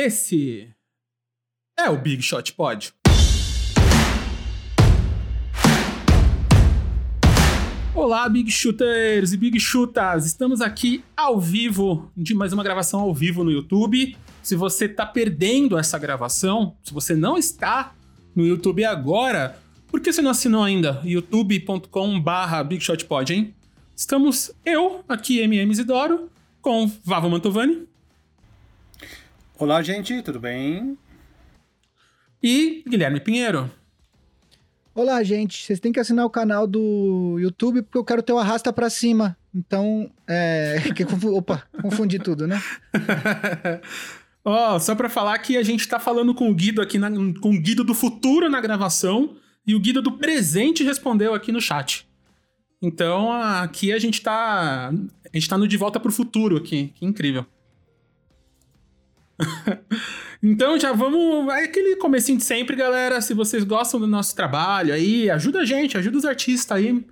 Esse é o Big Shot Pod. Olá, Big Shooters e Big Shootas! Estamos aqui ao vivo, de mais uma gravação ao vivo no YouTube. Se você está perdendo essa gravação, se você não está no YouTube agora, por que você não assinou ainda? youtube.com/barra BigShotPod, hein? Estamos eu, aqui, MM Isidoro, com Vavo Mantovani. Olá, gente, tudo bem? E Guilherme Pinheiro. Olá, gente. Vocês têm que assinar o canal do YouTube porque eu quero ter o arrasta pra cima. Então, é. Opa, confundi tudo, né? Ó, oh, só pra falar que a gente tá falando com o Guido aqui, na... com o Guido do futuro na gravação e o Guido do presente respondeu aqui no chat. Então, aqui a gente tá. A gente tá no De Volta pro Futuro aqui. Que incrível. então já vamos. É aquele comecinho de sempre, galera. Se vocês gostam do nosso trabalho aí, ajuda a gente, ajuda os artistas aí.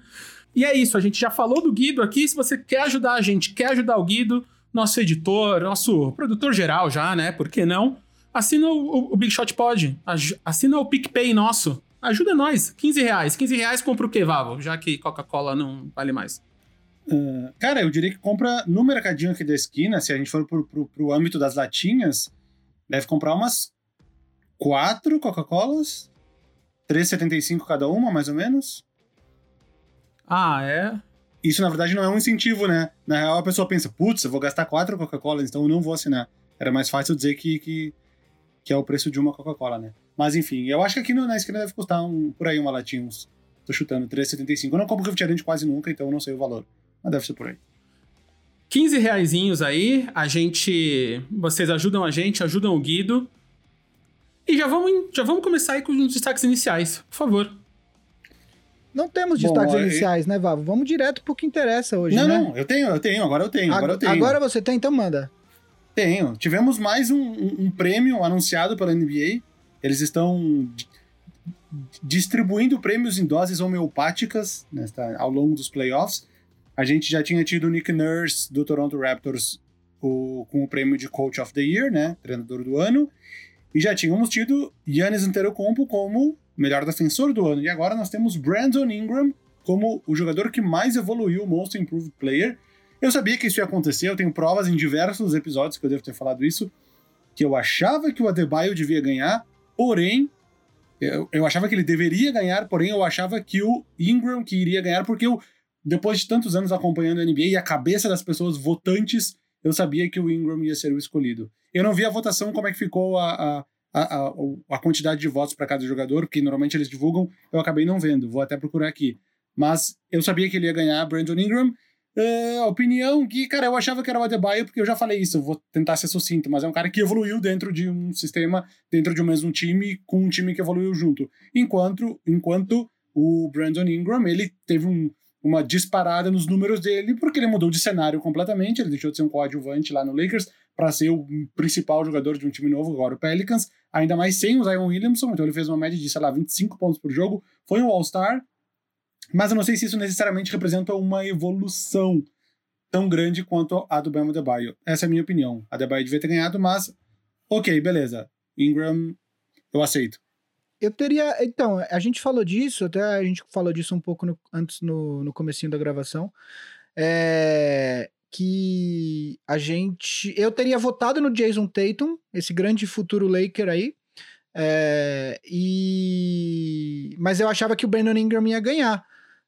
E é isso, a gente já falou do Guido aqui. Se você quer ajudar a gente, quer ajudar o Guido, nosso editor, nosso produtor geral já, né? Por que não? Assina o, o Big Shot Pod. Assina o PicPay nosso. Ajuda nós. 15 reais. 15 reais compra o quê, Vavo? Já que Coca-Cola não vale mais. Uh, cara, eu diria que compra no mercadinho aqui da esquina, se a gente for pro, pro, pro âmbito das latinhas, deve comprar umas quatro Coca-Colas, 3,75 cada uma, mais ou menos. Ah, é? Isso, na verdade, não é um incentivo, né? Na real, a pessoa pensa, putz, eu vou gastar quatro Coca-Colas, então eu não vou assinar. Era mais fácil dizer que, que, que é o preço de uma Coca-Cola, né? Mas enfim, eu acho que aqui no, na esquina deve custar um, por aí uma latinha, uns, tô chutando, 3,75. Eu não compro refrigerante quase nunca, então eu não sei o valor. Mas deve ser por aí. 15 reaisinhos aí, a gente. Vocês ajudam a gente, ajudam o Guido. E já vamos, já vamos começar aí com os destaques iniciais, por favor. Não temos destaques Bom, iniciais, eu... né, Vavo? Vamos direto pro que interessa hoje, não, né? Não, eu tenho, eu tenho, agora eu tenho, agora eu tenho. Agora você tem, então manda. Tenho. Tivemos mais um, um, um prêmio anunciado pela NBA. Eles estão distribuindo prêmios em doses homeopáticas nesta, ao longo dos playoffs. A gente já tinha tido o Nick Nurse do Toronto Raptors o, com o prêmio de Coach of the Year, né? Treinador do ano. E já tínhamos tido Yannis Antetokounmpo como melhor defensor do ano. E agora nós temos Brandon Ingram como o jogador que mais evoluiu o Most Improved Player. Eu sabia que isso ia acontecer, eu tenho provas em diversos episódios que eu devo ter falado isso, que eu achava que o Adebayo devia ganhar, porém, eu, eu achava que ele deveria ganhar, porém eu achava que o Ingram que iria ganhar, porque eu depois de tantos anos acompanhando a NBA e a cabeça das pessoas votantes, eu sabia que o Ingram ia ser o escolhido. Eu não vi a votação, como é que ficou a, a, a, a quantidade de votos para cada jogador, porque normalmente eles divulgam, eu acabei não vendo, vou até procurar aqui. Mas eu sabia que ele ia ganhar Brandon Ingram. Uh, opinião que, cara, eu achava que era o Adebayo, porque eu já falei isso, eu vou tentar ser sucinto, mas é um cara que evoluiu dentro de um sistema, dentro de um mesmo time, com um time que evoluiu junto. Enquanto, enquanto o Brandon Ingram, ele teve um, uma disparada nos números dele, porque ele mudou de cenário completamente, ele deixou de ser um coadjuvante lá no Lakers para ser o principal jogador de um time novo, agora o Pelicans, ainda mais sem o Zion Williamson, então ele fez uma média de, sei lá, 25 pontos por jogo, foi um All-Star, mas eu não sei se isso necessariamente representa uma evolução tão grande quanto a do Bam Adebayo. Essa é a minha opinião. A Adebayo devia ter ganhado, mas ok, beleza. Ingram, eu aceito. Eu teria. Então, a gente falou disso, até a gente falou disso um pouco no, antes no, no comecinho da gravação. É, que a gente. Eu teria votado no Jason Tatum, esse grande futuro Laker aí. É, e mas eu achava que o Brandon Ingram ia ganhar.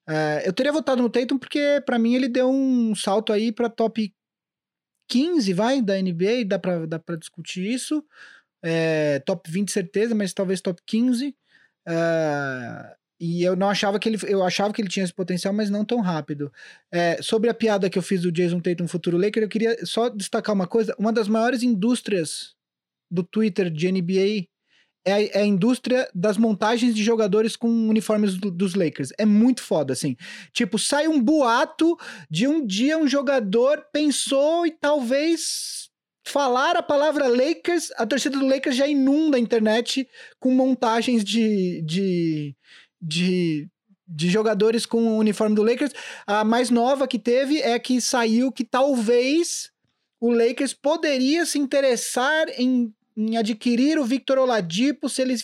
É, eu teria votado no Tatum porque para mim ele deu um salto aí para top 15, vai, da NBA, dá para dá pra discutir isso é, top 20 certeza, mas talvez top 15. É, e eu não achava que ele. Eu achava que ele tinha esse potencial, mas não tão rápido. É, sobre a piada que eu fiz do Jason Tatum futuro Laker, eu queria só destacar uma coisa. Uma das maiores indústrias do Twitter de NBA é a, é a indústria das montagens de jogadores com uniformes do, dos Lakers. É muito foda, assim. Tipo, sai um boato de um dia um jogador pensou e talvez falar a palavra Lakers, a torcida do Lakers já inunda a internet com montagens de, de, de, de jogadores com o uniforme do Lakers. A mais nova que teve é que saiu que talvez o Lakers poderia se interessar em em adquirir o Victor Oladipo se ele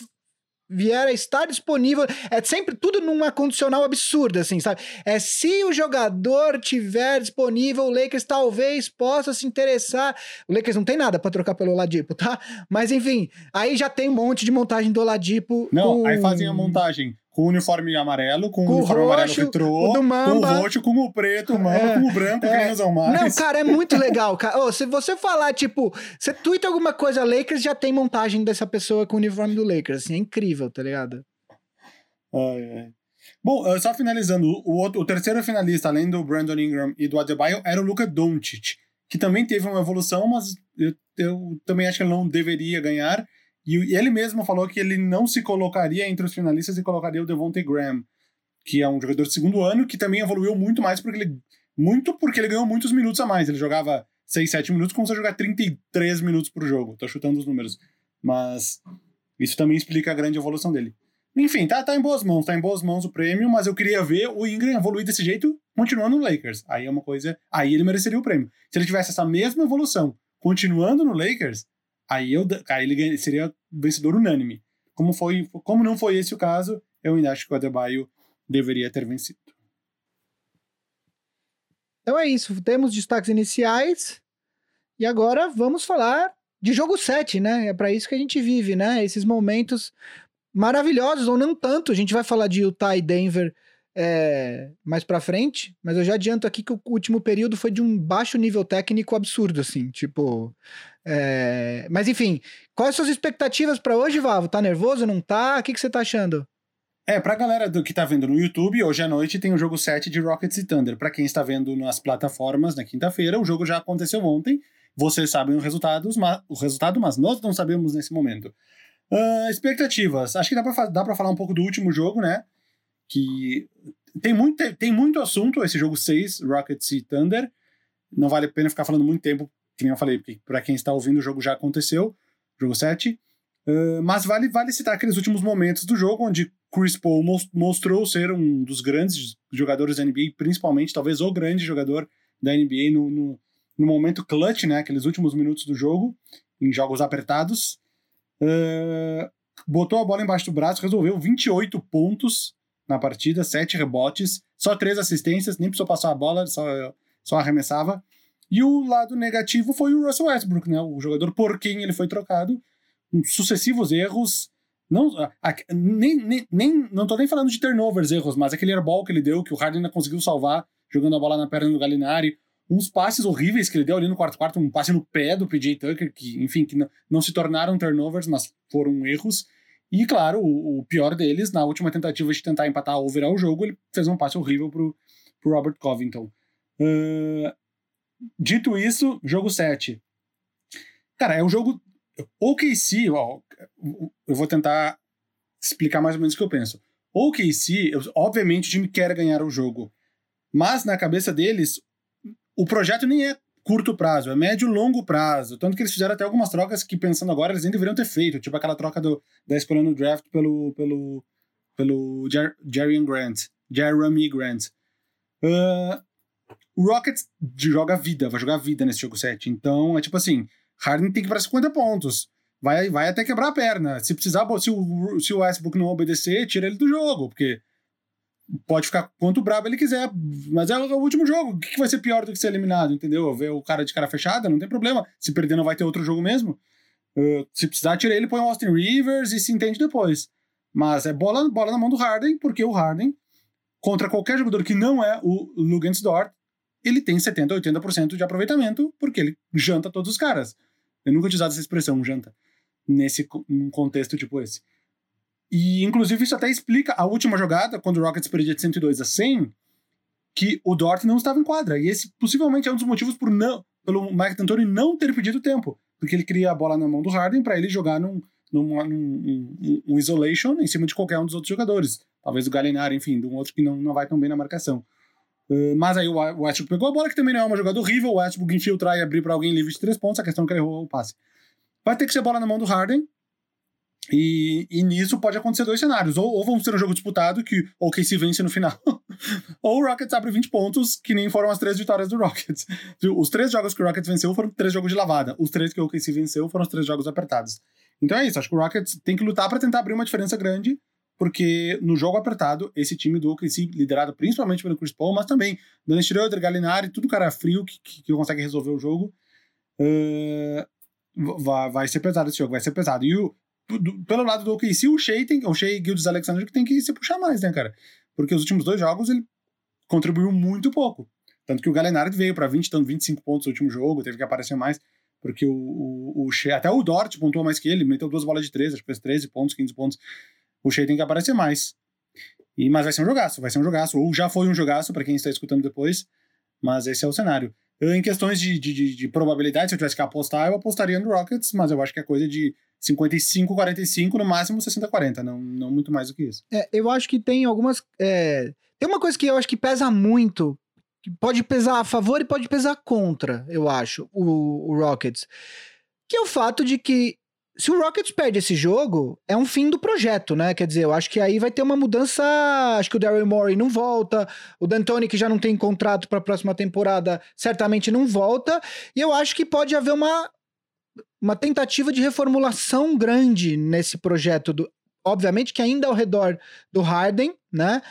vier a estar disponível. É sempre tudo numa condicional absurda, assim, sabe? É se o jogador tiver disponível, o Lakers talvez possa se interessar. O Lakers não tem nada para trocar pelo Oladipo, tá? Mas enfim, aí já tem um monte de montagem do Oladipo. Não, com... aí fazem a montagem com o uniforme amarelo, com, com o uniforme roxo, amarelo retrô, com o roxo, com o preto, o mamba, é, com o branco, é. que nem usam mais. Não, cara, é muito legal. Cara. Oh, se você falar, tipo, você twitta alguma coisa Lakers, já tem montagem dessa pessoa com o uniforme do Lakers. Assim, é incrível, tá ligado? Ai, ai. Bom, só finalizando, o, outro, o terceiro finalista, além do Brandon Ingram e do Adebayo, era o Luca Doncic, que também teve uma evolução, mas eu, eu também acho que ele não deveria ganhar. E ele mesmo falou que ele não se colocaria entre os finalistas e colocaria o Devontae Graham, que é um jogador de segundo ano que também evoluiu muito mais porque ele muito porque ele ganhou muitos minutos a mais. Ele jogava 6, 7 minutos, começou a jogar 33 minutos por jogo. Tô chutando os números. Mas isso também explica a grande evolução dele. Enfim, tá, tá em boas mãos, tá em boas mãos o prêmio, mas eu queria ver o Ingram evoluir desse jeito, continuando no Lakers. Aí é uma coisa. Aí ele mereceria o prêmio. Se ele tivesse essa mesma evolução, continuando no Lakers, aí, eu, aí ele seria vencedor unânime. Como, foi, como não foi esse o caso, eu ainda acho que o Adebayo deveria ter vencido. Então é isso, temos destaques iniciais e agora vamos falar de jogo 7, né? É para isso que a gente vive, né? Esses momentos maravilhosos, ou não tanto. A gente vai falar de Utah e Denver é, mais para frente, mas eu já adianto aqui que o último período foi de um baixo nível técnico absurdo, assim, tipo, é... Mas enfim, quais as suas expectativas para hoje, Vavo? Tá nervoso? Não tá? O que, que você tá achando? É, pra galera do que tá vendo no YouTube, hoje à noite tem o jogo 7 de Rockets e Thunder. Para quem está vendo nas plataformas na quinta-feira, o jogo já aconteceu ontem. Vocês sabem os resultados, mas, o resultado, mas nós não sabemos nesse momento. Uh, expectativas. Acho que dá pra, dá pra falar um pouco do último jogo, né? Que tem muito, tem muito assunto esse jogo 6, Rockets e Thunder. Não vale a pena ficar falando muito tempo que nem eu falei, porque para quem está ouvindo o jogo já aconteceu, jogo 7. Uh, mas vale, vale citar aqueles últimos momentos do jogo onde Chris Paul mostrou ser um dos grandes jogadores da NBA, principalmente, talvez o grande jogador da NBA no, no, no momento clutch, né? Aqueles últimos minutos do jogo, em jogos apertados. Uh, botou a bola embaixo do braço, resolveu 28 pontos na partida, 7 rebotes, só 3 assistências, nem precisou passar a bola, só, só arremessava. E o lado negativo foi o Russell Westbrook, né? O jogador por quem ele foi trocado, sucessivos erros. Não, a, nem, nem, nem, não tô nem falando de turnovers, erros, mas aquele airball que ele deu, que o Harden ainda conseguiu salvar, jogando a bola na perna do Galinari. Uns passes horríveis que ele deu ali no quarto quarto, um passe no pé do PJ Tucker, que, enfim, que não, não se tornaram turnovers, mas foram erros. E, claro, o, o, pior deles, na última tentativa de tentar empatar ou virar o jogo, ele fez um passe horrível pro, pro Robert Covington. Uh, Dito isso, jogo 7. Cara, é um jogo. OKC, ó, eu vou tentar explicar mais ou menos o que eu penso. OKC, obviamente o time quer ganhar o jogo. Mas na cabeça deles, o projeto nem é curto prazo, é médio longo prazo. Tanto que eles fizeram até algumas trocas que, pensando agora, eles nem deveriam ter feito. Tipo aquela troca do, da escolha no draft pelo, pelo, pelo Jer Jerry Grant. Jeremy Grant. Uh, o Rockets joga vida, vai jogar vida nesse jogo 7. Então, é tipo assim, Harden tem que ir para 50 pontos. Vai, vai até quebrar a perna. Se precisar, se o, se o Westbrook não obedecer, tira ele do jogo, porque pode ficar quanto brabo ele quiser, mas é o último jogo. O que vai ser pior do que ser eliminado, entendeu? Ver o cara de cara fechada, não tem problema. Se perder, não vai ter outro jogo mesmo. Uh, se precisar, tira ele, põe o Austin Rivers e se entende depois. Mas é bola, bola na mão do Harden, porque o Harden, contra qualquer jogador que não é o Dort, ele tem 70%, 80% de aproveitamento, porque ele janta todos os caras. Eu nunca tinha usado essa expressão, janta, nesse num contexto tipo esse. E, inclusive, isso até explica a última jogada, quando o Rockets perdia de 102 a 100, que o Dort não estava em quadra. E esse possivelmente é um dos motivos por não, pelo Mike D'Antoni não ter pedido tempo. Porque ele queria a bola na mão do Harden para ele jogar num, num, num, um isolation em cima de qualquer um dos outros jogadores. Talvez o Gallinari, enfim, de um outro que não, não vai tão bem na marcação. Uh, mas aí o Westbrook pegou a bola, que também não é uma jogada horrível. O Westbrook infiltrar e abrir para alguém livre de três pontos. A questão é que ele errou o passe. Vai ter que ser bola na mão do Harden. E, e, nisso pode acontecer dois cenários. Ou, ou vamos ter um jogo disputado que o KC vence no final, ou o Rockets abre 20 pontos, que nem foram as três vitórias do Rockets. Os três jogos que o Rockets venceu foram três jogos de lavada. Os três que o KC venceu foram os três jogos apertados. Então é isso. Acho que o Rockets tem que lutar para tentar abrir uma diferença grande, porque no jogo apertado, esse time do OKC, liderado principalmente pelo Chris Paul, mas também Dennis Schroeder, Gallinari, tudo cara frio que, que, que consegue resolver o jogo, uh, vai, vai ser pesado esse jogo, vai ser pesado. E o, do, pelo lado do OKC, o Shea, tem, o Shea Gildes Alexander que tem que se puxar mais, né, cara? Porque os últimos dois jogos ele contribuiu muito pouco. Tanto que o Gallinari veio para 20, tanto 25 pontos no último jogo, teve que aparecer mais, porque o, o, o Shea, até o Dort pontuou mais que ele, meteu duas bolas de 13, acho que fez 13 pontos, 15 pontos. O Shea tem que aparecer mais. E, mas vai ser um jogaço, vai ser um jogaço, ou já foi um jogaço para quem está escutando depois, mas esse é o cenário. Em questões de, de, de, de probabilidade, se eu tivesse que apostar, eu apostaria no Rockets, mas eu acho que é coisa de 55-45, no máximo 60-40, não, não muito mais do que isso. É, eu acho que tem algumas. É, tem uma coisa que eu acho que pesa muito, que pode pesar a favor e pode pesar contra, eu acho, o, o Rockets. Que é o fato de que se o Rockets perde esse jogo, é um fim do projeto, né? Quer dizer, eu acho que aí vai ter uma mudança. Acho que o Daryl Morey não volta, o D'Antoni, que já não tem contrato para a próxima temporada, certamente não volta. E eu acho que pode haver uma, uma tentativa de reformulação grande nesse projeto do, obviamente que ainda ao redor do Harden, né?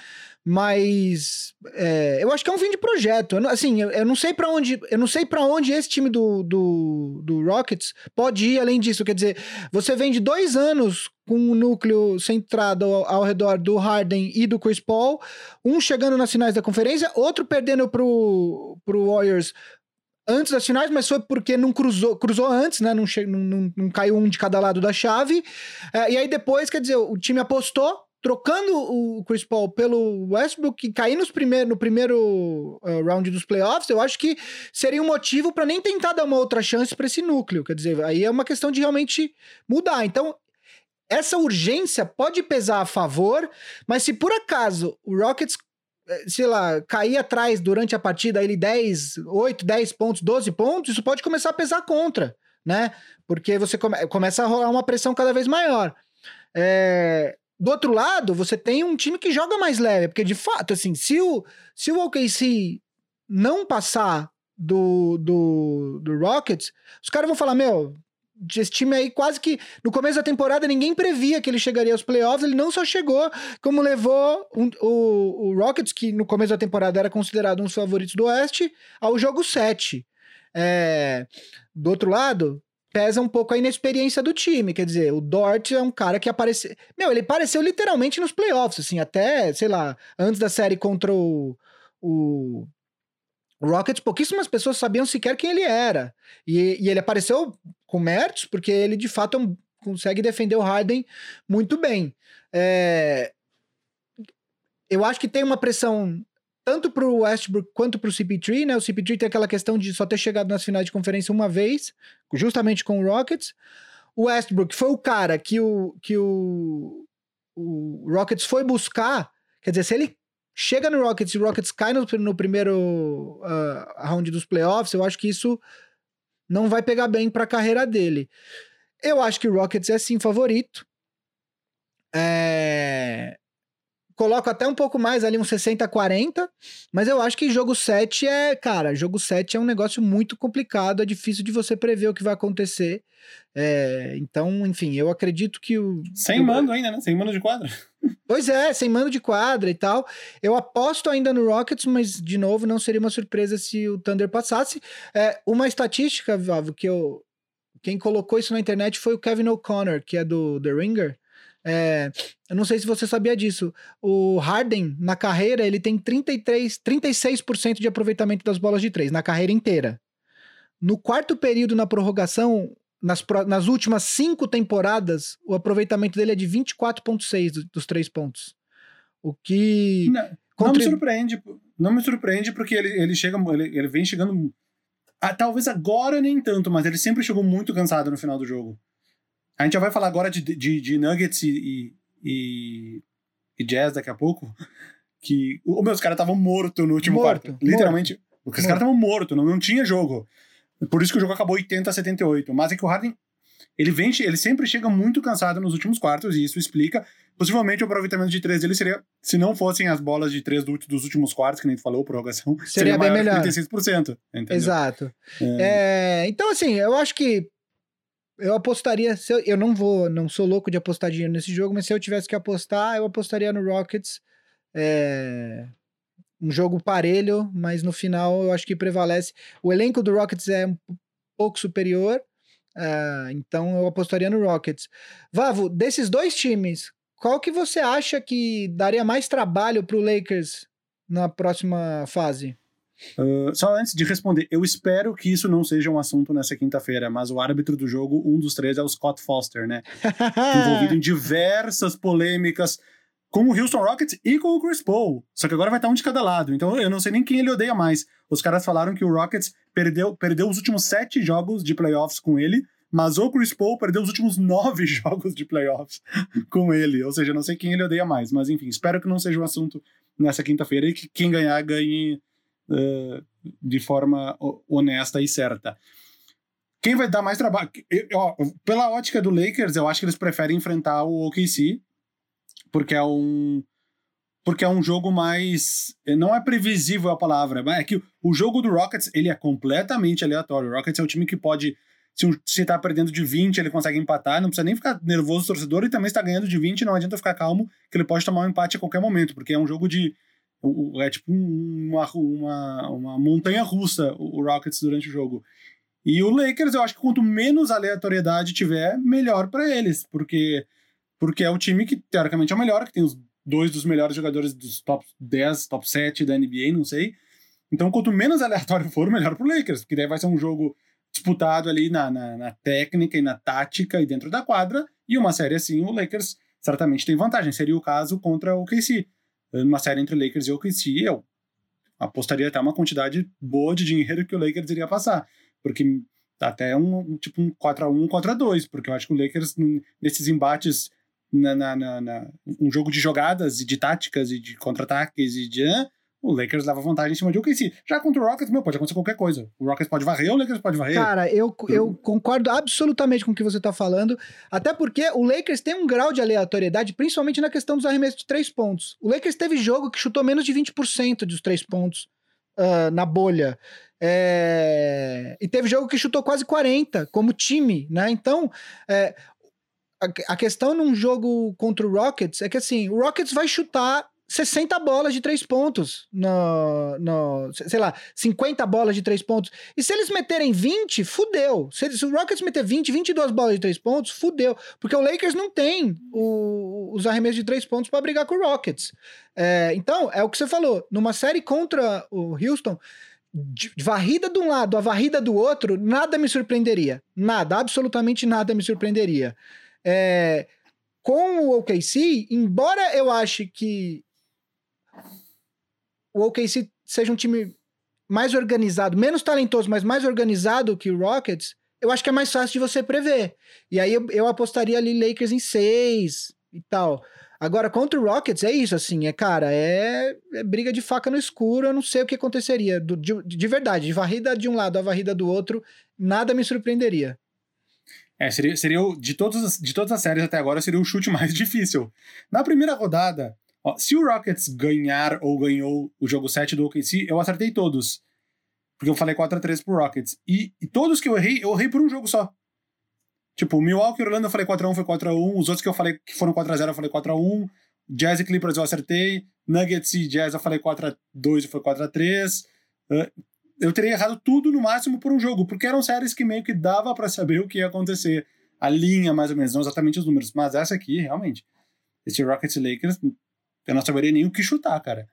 Mas é, eu acho que é um fim de projeto. Eu, assim, eu, eu não sei para onde, eu não sei para onde esse time do, do, do, Rockets pode ir além disso. Quer dizer, você vem de dois anos com um núcleo centrado ao, ao, redor do Harden e do Chris Paul, um chegando nas finais da conferência, outro perdendo pro, pro Warriors antes das finais, mas foi porque não cruzou, cruzou antes, né? Não, não, não, não caiu um de cada lado da chave. É, e aí depois, quer dizer, o time apostou, trocando o Chris Paul pelo Westbrook e cair nos primeiro, no primeiro uh, round dos playoffs, eu acho que seria um motivo para nem tentar dar uma outra chance para esse núcleo. Quer dizer, aí é uma questão de realmente mudar. Então, essa urgência pode pesar a favor, mas se por acaso o Rockets sei lá, cair atrás durante a partida, ele 10, 8, 10 pontos, 12 pontos, isso pode começar a pesar contra, né? Porque você come, começa a rolar uma pressão cada vez maior. É, do outro lado, você tem um time que joga mais leve, porque de fato, assim, se o, se o OKC não passar do, do, do Rockets, os caras vão falar: Meu, esse time aí quase que no começo da temporada ninguém previa que ele chegaria aos playoffs, ele não só chegou, como levou um, o, o Rockets, que no começo da temporada era considerado um dos favoritos do Oeste, ao jogo 7. É, do outro lado, pesa um pouco a inexperiência do time, quer dizer, o Dort é um cara que apareceu, meu, ele apareceu literalmente nos playoffs, assim, até, sei lá, antes da série contra o, o Rockets, pouquíssimas pessoas sabiam sequer quem ele era. E, e ele apareceu com méritos, porque ele de fato é consegue defender o Harden muito bem. É, eu acho que tem uma pressão tanto para o Westbrook quanto para o CP3, né? O CP3 tem aquela questão de só ter chegado nas finais de conferência uma vez, justamente com o Rockets. O Westbrook foi o cara que o, que o, o Rockets foi buscar. Quer dizer, se ele chega no Rockets e o Rockets cai no, no primeiro uh, round dos playoffs, eu acho que isso não vai pegar bem para a carreira dele. Eu acho que o Rockets é sim favorito. É... Coloco até um pouco mais ali, um 60-40, mas eu acho que jogo 7 é, cara, jogo 7 é um negócio muito complicado, é difícil de você prever o que vai acontecer. É, então, enfim, eu acredito que o. Sem mando ainda, né? Sem mando de quadra. Pois é, sem mando de quadra e tal. Eu aposto ainda no Rockets, mas, de novo, não seria uma surpresa se o Thunder passasse. É, uma estatística, Vavo, que eu. Quem colocou isso na internet foi o Kevin O'Connor, que é do The Ringer. É, eu não sei se você sabia disso. O Harden, na carreira, ele tem 33, 36% de aproveitamento das bolas de três, na carreira inteira. No quarto período, na prorrogação, nas, nas últimas cinco temporadas, o aproveitamento dele é de 24,6 dos, dos três pontos. O que. Não, não, me surpreende. Não me surpreende porque ele, ele chega. Ele, ele vem chegando. Ah, talvez agora nem tanto, mas ele sempre chegou muito cansado no final do jogo. A gente já vai falar agora de, de, de Nuggets e, e, e, Jazz daqui a pouco. Que. O, meus caras estavam mortos no último morto, quarto. Literalmente. Morto. Os caras estavam mortos, não, não tinha jogo. Por isso que o jogo acabou 80 a 78. Mas é que o Harden. Ele vem, ele sempre chega muito cansado nos últimos quartos, e isso explica. Possivelmente o aproveitamento de três dele seria, se não fossem as bolas de três do, dos últimos quartos, que nem tu falou, prorrogação, seria, seria bem melhor. 36%. Entendeu? Exato. É... É, então, assim, eu acho que eu apostaria. Eu, eu, não vou, não sou louco de apostar dinheiro nesse jogo, mas se eu tivesse que apostar, eu apostaria no Rockets. É, um jogo parelho, mas no final eu acho que prevalece. O elenco do Rockets é um pouco superior, uh, então eu apostaria no Rockets. Vavo, desses dois times, qual que você acha que daria mais trabalho para o Lakers na próxima fase? Uh, só antes de responder, eu espero que isso não seja um assunto nessa quinta-feira, mas o árbitro do jogo, um dos três, é o Scott Foster, né? Envolvido em diversas polêmicas com o Houston Rockets e com o Chris Paul. Só que agora vai estar um de cada lado, então eu não sei nem quem ele odeia mais. Os caras falaram que o Rockets perdeu, perdeu os últimos sete jogos de playoffs com ele, mas o Chris Paul perdeu os últimos nove jogos de playoffs com ele. Ou seja, não sei quem ele odeia mais, mas enfim, espero que não seja um assunto nessa quinta-feira e que quem ganhar ganhe de forma honesta e certa. Quem vai dar mais trabalho? Pela ótica do Lakers, eu acho que eles preferem enfrentar o OKC, porque é um porque é um jogo mais não é previsível a palavra, mas é que o jogo do Rockets ele é completamente aleatório. O Rockets é um time que pode se você tá perdendo de 20, ele consegue empatar, não precisa nem ficar nervoso o torcedor, e também está ganhando de 20, não adianta ficar calmo, que ele pode tomar um empate a qualquer momento, porque é um jogo de é tipo uma, uma, uma montanha russa o Rockets durante o jogo. E o Lakers, eu acho que quanto menos aleatoriedade tiver, melhor para eles, porque, porque é o time que teoricamente é o melhor, que tem os dois dos melhores jogadores dos top 10, top 7 da NBA, não sei. Então, quanto menos aleatório for, melhor pro Lakers, porque daí vai ser um jogo disputado ali na, na, na técnica e na tática e dentro da quadra, e uma série assim, o Lakers certamente tem vantagem. Seria o caso contra o KC numa série entre Lakers e OKC, eu apostaria até uma quantidade boa de dinheiro que o Lakers iria passar. Porque até um tipo um 4x1, 4x2, porque eu acho que o Lakers, nesses embates, na, na, na, na um jogo de jogadas e de táticas e de contra-ataques e de o Lakers leva vantagem em cima de OKC. Já contra o Rockets, meu, pode acontecer qualquer coisa. O Rockets pode varrer, o Lakers pode varrer. Cara, eu, eu concordo absolutamente com o que você tá falando, até porque o Lakers tem um grau de aleatoriedade, principalmente na questão dos arremessos de três pontos. O Lakers teve jogo que chutou menos de 20% dos três pontos uh, na bolha. É... E teve jogo que chutou quase 40%, como time, né? Então, é... a questão num jogo contra o Rockets é que assim, o Rockets vai chutar 60 bolas de três pontos, no, no, sei lá, 50 bolas de três pontos. E se eles meterem 20, fudeu. Se, se o Rockets meter 20, 22 bolas de três pontos, fudeu. Porque o Lakers não tem o, os arremessos de três pontos para brigar com o Rockets. É, então, é o que você falou. Numa série contra o Houston, de varrida de um lado, a varrida do outro, nada me surpreenderia. Nada, absolutamente nada me surpreenderia. É, com o OKC, embora eu ache que o OKC seja um time mais organizado, menos talentoso, mas mais organizado que o Rockets, eu acho que é mais fácil de você prever. E aí eu, eu apostaria ali Lakers em seis e tal. Agora, contra o Rockets, é isso, assim, é, cara, é, é briga de faca no escuro, eu não sei o que aconteceria, do, de, de verdade, de varrida de um lado a varrida do outro, nada me surpreenderia. É, seria, seria de, todos, de todas as séries até agora, seria o chute mais difícil. Na primeira rodada, Ó, se o Rockets ganhar ou ganhou o jogo 7 do OKC, eu acertei todos. Porque eu falei 4x3 pro Rockets. E, e, todos que eu errei, eu errei por um jogo só. Tipo, Milwaukee e Orlando eu falei 4x1, foi 4x1. Os outros que eu falei que foram 4x0 eu falei 4x1. Jazz e Clippers eu acertei. Nuggets e Jazz eu falei 4x2 e foi 4x3. Uh, eu teria errado tudo no máximo por um jogo, porque eram séries que meio que dava para saber o que ia acontecer. A linha, mais ou menos, não exatamente os números. Mas essa aqui, realmente. Esse Rockets Lakers, eu não saberia nem o que chutar, cara.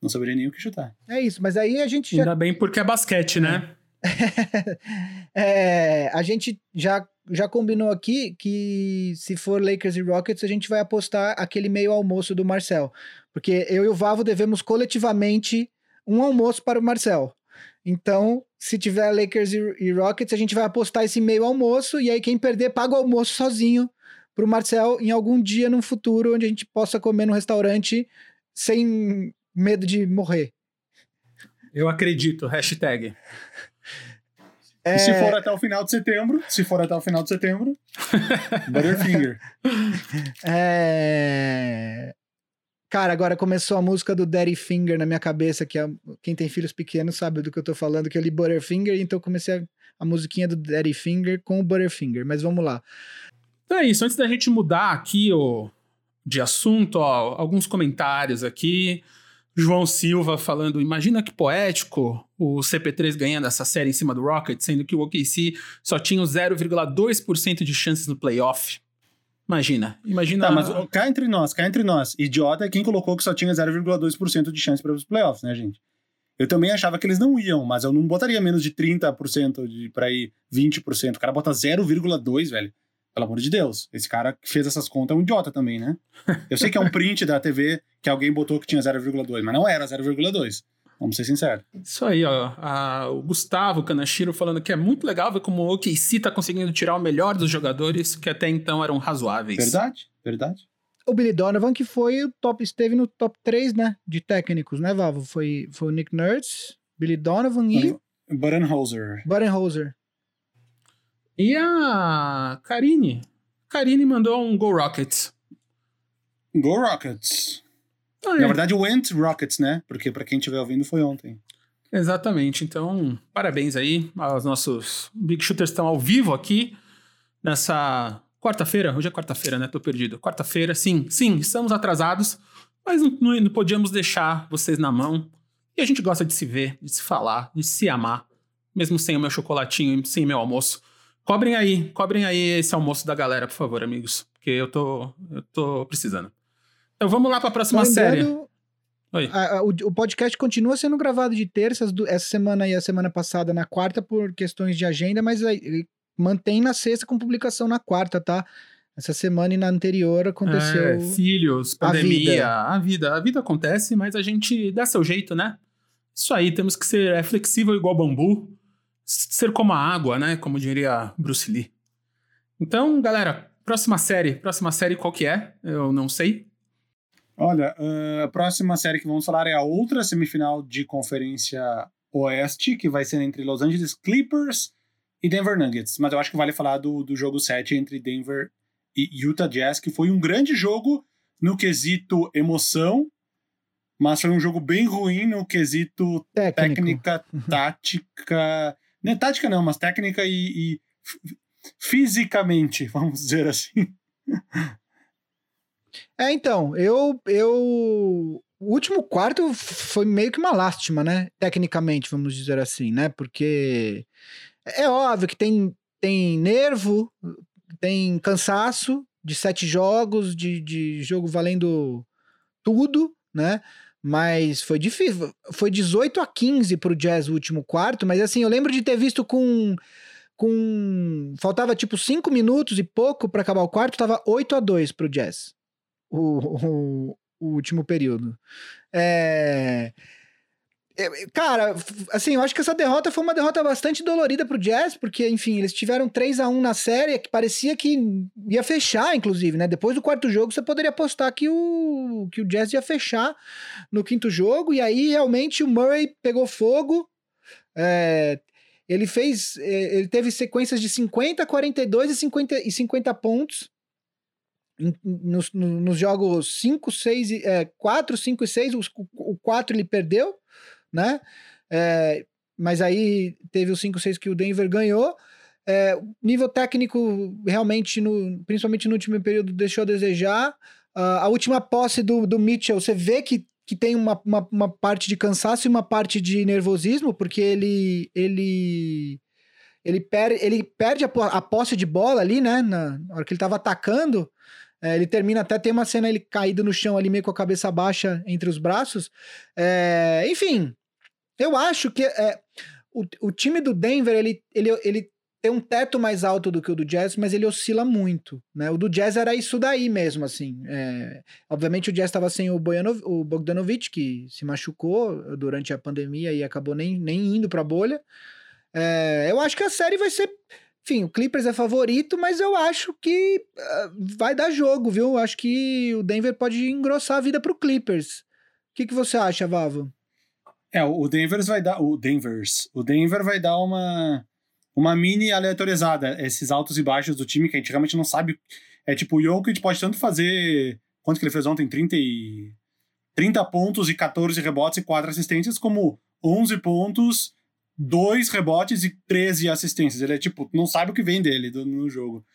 Não saberia nem o que chutar. É isso, mas aí a gente já... Ainda bem porque é basquete, né? é, a gente já, já combinou aqui que se for Lakers e Rockets, a gente vai apostar aquele meio almoço do Marcel. Porque eu e o Vavo devemos coletivamente um almoço para o Marcel. Então, se tiver Lakers e, e Rockets, a gente vai apostar esse meio almoço e aí quem perder paga o almoço sozinho para o Marcel em algum dia no futuro onde a gente possa comer num restaurante sem medo de morrer. Eu acredito, hashtag. É... se for até o final de setembro, se for até o final de setembro, Butterfinger. É... Cara, agora começou a música do Daddy Finger na minha cabeça, que é, quem tem filhos pequenos sabe do que eu tô falando, que eu li Butterfinger, então comecei a, a musiquinha do Daddy Finger com o Butterfinger, mas vamos lá. Então é isso, antes da gente mudar aqui o, de assunto, ó, alguns comentários aqui. João Silva falando: imagina que poético o CP3 ganhando essa série em cima do Rocket, sendo que o OKC só tinha 0,2% de chances no playoff. Imagina, imagina. Tá, mas cá entre nós, cá entre nós. Idiota é quem colocou que só tinha 0,2% de chance para os playoffs, né, gente? Eu também achava que eles não iam, mas eu não botaria menos de 30% de, pra ir 20%. O cara bota 0,2%, velho. Pelo amor de Deus. Esse cara que fez essas contas é um idiota também, né? Eu sei que é um print da TV que alguém botou que tinha 0,2, mas não era 0,2. Vamos ser sinceros. Isso aí, ó. A, o Gustavo Kanashiro falando que é muito legal ver como o OKC tá conseguindo tirar o melhor dos jogadores que até então eram razoáveis. Verdade, verdade. O Billy Donovan, que foi o top, esteve no top 3, né? De técnicos, né, Vavo? Foi, foi o Nick Nurse, Billy Donovan e. Budenholzer. Budenholzer. E a Karine. Karine mandou um Go Rockets. Go Rockets. Ah, é. Na verdade, Went Rockets, né? Porque para quem estiver ouvindo foi ontem. Exatamente. Então, parabéns aí. Os nossos Big Shooters estão ao vivo aqui nessa quarta-feira. Hoje é quarta-feira, né? Tô perdido. Quarta-feira, sim, sim, estamos atrasados, mas não, não, não podíamos deixar vocês na mão. E a gente gosta de se ver, de se falar, de se amar, mesmo sem o meu chocolatinho, sem o meu almoço. Cobrem aí, cobrem aí esse almoço da galera, por favor, amigos. Porque eu tô, eu tô precisando. Então vamos lá para a próxima série. A, a, o, o, podcast continua sendo gravado de terças, do, essa semana e a semana passada na quarta, por questões de agenda, mas aí, mantém na sexta com publicação na quarta, tá? Essa semana e na anterior aconteceu. É, filhos, pandemia, a vida. a vida. A vida acontece, mas a gente dá seu jeito, né? Isso aí, temos que ser é flexível igual bambu ser como a água, né? Como diria Bruce Lee. Então, galera, próxima série. Próxima série qual que é? Eu não sei. Olha, a próxima série que vamos falar é a outra semifinal de Conferência Oeste, que vai ser entre Los Angeles Clippers e Denver Nuggets. Mas eu acho que vale falar do, do jogo 7 entre Denver e Utah Jazz, que foi um grande jogo no quesito emoção, mas foi um jogo bem ruim no quesito Técnico. técnica, tática não é tática não, mas técnica e, e fisicamente, vamos dizer assim. É, então, eu, eu. O último quarto foi meio que uma lástima, né? Tecnicamente, vamos dizer assim, né? Porque é óbvio que tem, tem nervo, tem cansaço de sete jogos, de, de jogo valendo tudo, né? Mas foi difícil. Foi 18 a 15 pro Jazz o último quarto, mas assim, eu lembro de ter visto com. com faltava tipo 5 minutos e pouco para acabar o quarto, tava 8 a 2 pro Jazz. O, o, o último período. É. Cara, assim, eu acho que essa derrota foi uma derrota bastante dolorida pro Jazz, porque, enfim, eles tiveram 3 a 1 na série, que parecia que ia fechar, inclusive, né? Depois do quarto jogo, você poderia apostar que o, que o Jazz ia fechar no quinto jogo, e aí realmente o Murray pegou fogo. É, ele fez. É, ele teve sequências de 50, 42 e 50, e 50 pontos. Nos, nos jogos 5, 6, é, 4, 5 e 6, o 4 ele perdeu né? É, mas aí teve o 5-6 que o Denver ganhou. É, nível técnico, realmente, no, principalmente no último período, deixou a desejar. Uh, a última posse do, do Mitchell, você vê que, que tem uma, uma, uma, parte de cansaço e uma parte de nervosismo, porque ele ele ele, per, ele perde a, a posse de bola ali, né? Na, hora que ele estava atacando, é, ele termina até tem uma cena ele caído no chão ali meio com a cabeça baixa entre os braços. É, enfim, eu acho que é, o, o time do Denver, ele, ele, ele tem um teto mais alto do que o do Jazz, mas ele oscila muito, né? O do Jazz era isso daí mesmo, assim. É, obviamente o Jazz estava sem o, Boyanov, o Bogdanovich, que se machucou durante a pandemia e acabou nem, nem indo para a bolha. É, eu acho que a série vai ser... Enfim, o Clippers é favorito, mas eu acho que uh, vai dar jogo, viu? Eu acho que o Denver pode engrossar a vida pro Clippers. O que, que você acha, Vavo? É, o Denver vai dar. O Denvers. O Denver vai dar uma. uma mini aleatorizada, esses altos e baixos do time que a gente realmente não sabe. É tipo, o Jokic pode tanto fazer. Quanto que ele fez ontem? 30 e. 30 pontos e 14 rebotes e 4 assistências, como 11 pontos, 2 rebotes e 13 assistências. Ele é tipo, não sabe o que vem dele do, no jogo.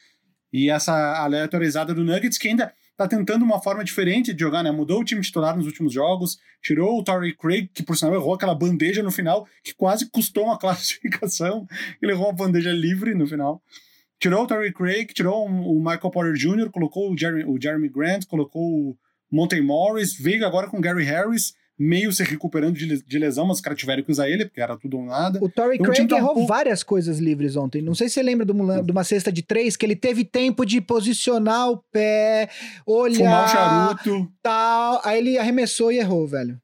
E essa aleatorizada do Nuggets, que ainda tá tentando uma forma diferente de jogar, né? Mudou o time titular nos últimos jogos, tirou o Torrey Craig, que por sinal errou aquela bandeja no final, que quase custou uma classificação. Ele errou uma bandeja livre no final. Tirou o Torrey Craig, tirou o Michael Porter Jr., colocou o Jeremy, o Jeremy Grant, colocou o Monte Morris, veio agora com o Gary Harris, meio se recuperando de, lesão, mas os caras tiveram que usar ele, porque era tudo ou nada. O Torrey então, Craig tá errou pouco... várias coisas livres ontem. Não sei se você lembra de uma, de uma cesta de três, que ele teve tempo de posicionar o pé, olhar... Fumar o charuto. Tal, aí ele arremessou e errou, velho.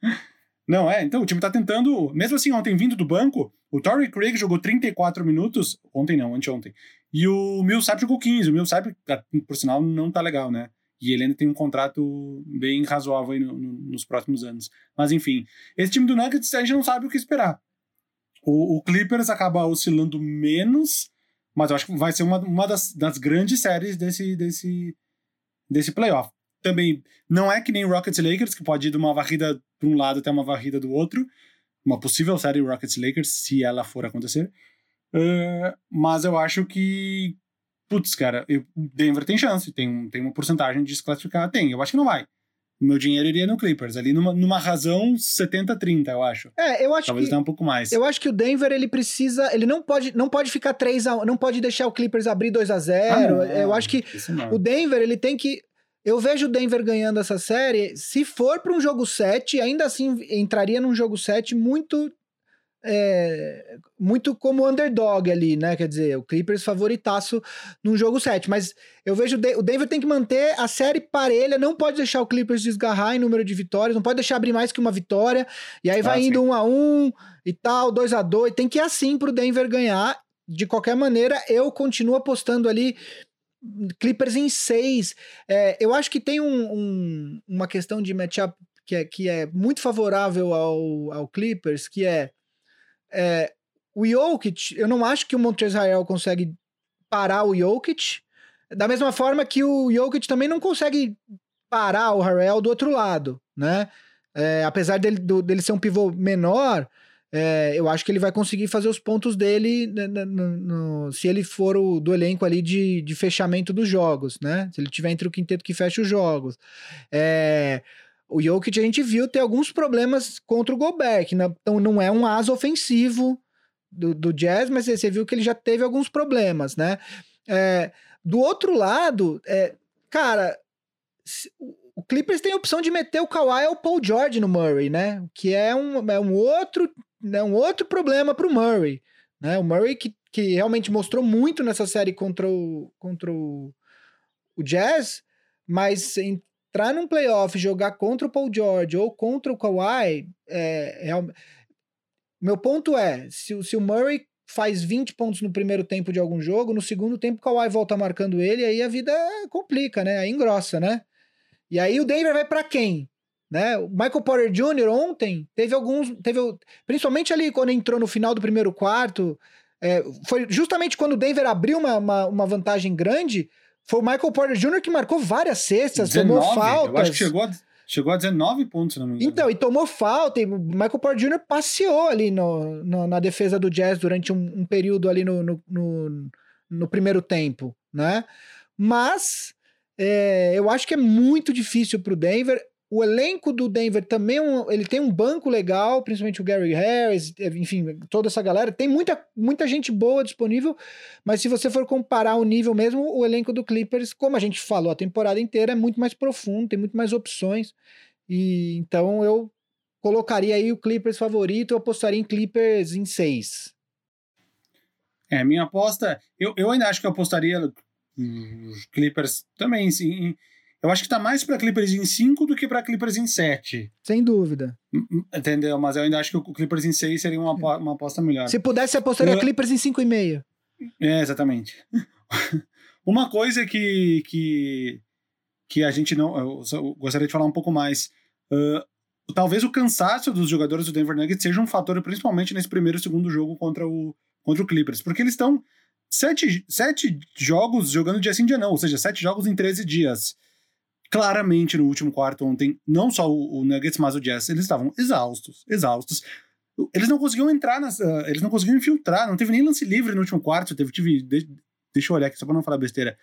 Não, é, então o time tá tentando, mesmo assim, ontem vindo do banco, o Torrey Craig jogou 34 minutos, ontem não, anteontem, e o Millsap jogou 15, o Millsap, por sinal, não tá legal, né? E ele ainda tem um contrato bem razoável no, no, nos próximos anos. Mas enfim, esse time do Nuggets a gente não sabe o que esperar. O, o Clippers acaba oscilando menos, mas eu acho que vai ser uma, uma das, das grandes séries desse, desse, desse playoff. Também não é que nem Rockets Lakers, que pode ir de uma varrida de um lado até uma varrida do outro. Uma possível série Rockets Lakers, se ela for acontecer. Uh, mas eu acho que putz, cara, o Denver tem chance, tem, tem uma porcentagem de desclassificar, tem. Eu acho que não vai. Meu dinheiro iria no Clippers, ali numa, numa razão 70-30, eu acho. É, eu acho Talvez que, um pouco mais. Eu acho que o Denver, ele precisa, ele não pode, não pode ficar 3 a 1, não pode deixar o Clippers abrir 2 a 0. Ah, eu acho que o Denver, ele tem que eu vejo o Denver ganhando essa série, se for para um jogo 7, ainda assim entraria num jogo 7 muito é, muito como underdog ali, né? Quer dizer, o Clippers favoritaço num jogo 7. Mas eu vejo o Denver tem que manter a série parelha, não pode deixar o Clippers desgarrar em número de vitórias, não pode deixar abrir mais que uma vitória. E aí vai ah, indo sim. um a um e tal, dois a dois. Tem que ir assim pro Denver ganhar. De qualquer maneira, eu continuo apostando ali Clippers em seis. É, eu acho que tem um, um, uma questão de matchup que é, que é muito favorável ao, ao Clippers, que é é, o Jokic, eu não acho que o Montrezl Harrell consegue parar o Jokic, da mesma forma que o Jokic também não consegue parar o Harrell do outro lado, né? É, apesar dele, do, dele ser um pivô menor, é, eu acho que ele vai conseguir fazer os pontos dele no, no, no, se ele for o, do elenco ali de, de fechamento dos jogos, né? Se ele tiver entre o quinteto que fecha os jogos. É, o Jokic a gente viu ter alguns problemas contra o Gobert, que não, então não é um asa ofensivo do, do Jazz, mas você viu que ele já teve alguns problemas, né? É, do outro lado, é, cara, o Clippers tem a opção de meter o Kawhi ou o Paul George no Murray, né? Que é um, é um outro né, um outro problema para o Murray, né? O Murray que, que realmente mostrou muito nessa série contra o, contra o, o Jazz, mas em entrar num playoff, jogar contra o Paul George ou contra o Kawhi, é, é, meu ponto é, se, se o Murray faz 20 pontos no primeiro tempo de algum jogo, no segundo tempo o Kawhi volta marcando ele, aí a vida complica, né? Aí engrossa, né? E aí o Denver vai para quem? Né? O Michael Porter Jr. ontem teve alguns, teve principalmente ali quando entrou no final do primeiro quarto, é, foi justamente quando o Denver abriu uma, uma, uma vantagem grande, foi o Michael Porter Jr. que marcou várias cestas, 19, tomou faltas. Eu acho que chegou a, chegou a 19 pontos, não me engano. Então, e tomou falta. E o Michael Porter Jr. passeou ali no, no, na defesa do Jazz durante um, um período ali no, no, no, no, primeiro tempo, né? Mas é, eu acho que é muito difícil para o Denver. O elenco do Denver também um, ele tem um banco legal, principalmente o Gary Harris, enfim, toda essa galera. Tem muita, muita gente boa disponível, mas se você for comparar o nível mesmo, o elenco do Clippers, como a gente falou a temporada inteira, é muito mais profundo, tem muito mais opções. E então eu colocaria aí o Clippers favorito, eu apostaria em Clippers em seis. É, minha aposta, eu, eu ainda acho que eu apostaria os Clippers também, sim eu acho que tá mais pra Clippers em 5 do que pra Clippers em 7. Sem dúvida. Entendeu? Mas eu ainda acho que o Clippers em 6 seria uma, uma aposta melhor. Se pudesse, apostaria eu... Clippers em 5,5. É, exatamente. uma coisa que, que, que a gente não. Eu gostaria de falar um pouco mais. Uh, talvez o cansaço dos jogadores do Denver Nuggets seja um fator, principalmente nesse primeiro e segundo jogo contra o, contra o Clippers, porque eles estão sete, sete jogos jogando dia sim, dia não, ou seja, sete jogos em 13 dias. Claramente, no último quarto ontem, não só o, o Nuggets, mas o Jazz, eles estavam exaustos, exaustos. Eles não conseguiam entrar, nas, uh, eles não conseguiam infiltrar, não teve nem lance livre no último quarto, teve, tive, de, deixa eu olhar aqui só pra não falar besteira.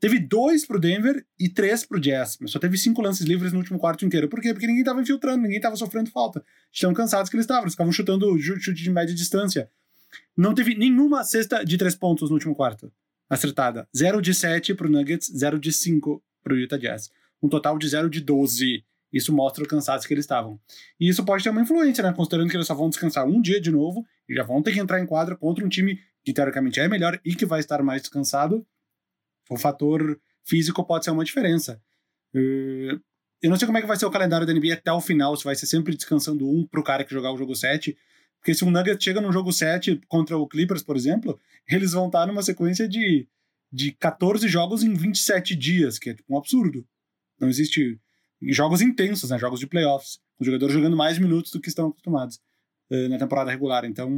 Teve dois pro Denver e três pro Jazz, mas só teve cinco lances livres no último quarto inteiro. Por quê? Porque ninguém tava infiltrando, ninguém tava sofrendo falta. Estão cansados que eles estavam, eles ficavam chutando chute de média distância. Não teve nenhuma cesta de três pontos no último quarto acertada. 0 de 7 pro Nuggets, 0 de 5 pro Utah Jazz. Um total de 0 de 12. Isso mostra o cansaço que eles estavam. E isso pode ter uma influência, né? Considerando que eles só vão descansar um dia de novo e já vão ter que entrar em quadra contra um time que teoricamente é melhor e que vai estar mais descansado. O fator físico pode ser uma diferença. Uh, eu não sei como é que vai ser o calendário da NBA até o final, se vai ser sempre descansando um pro cara que jogar o jogo 7. Porque se o Nuggets chega no jogo 7 contra o Clippers, por exemplo, eles vão estar numa sequência de, de 14 jogos em 27 dias, que é tipo um absurdo. Não existe. Jogos intensos, né? Jogos de playoffs. Os jogadores jogando mais minutos do que estão acostumados uh, na temporada regular. Então,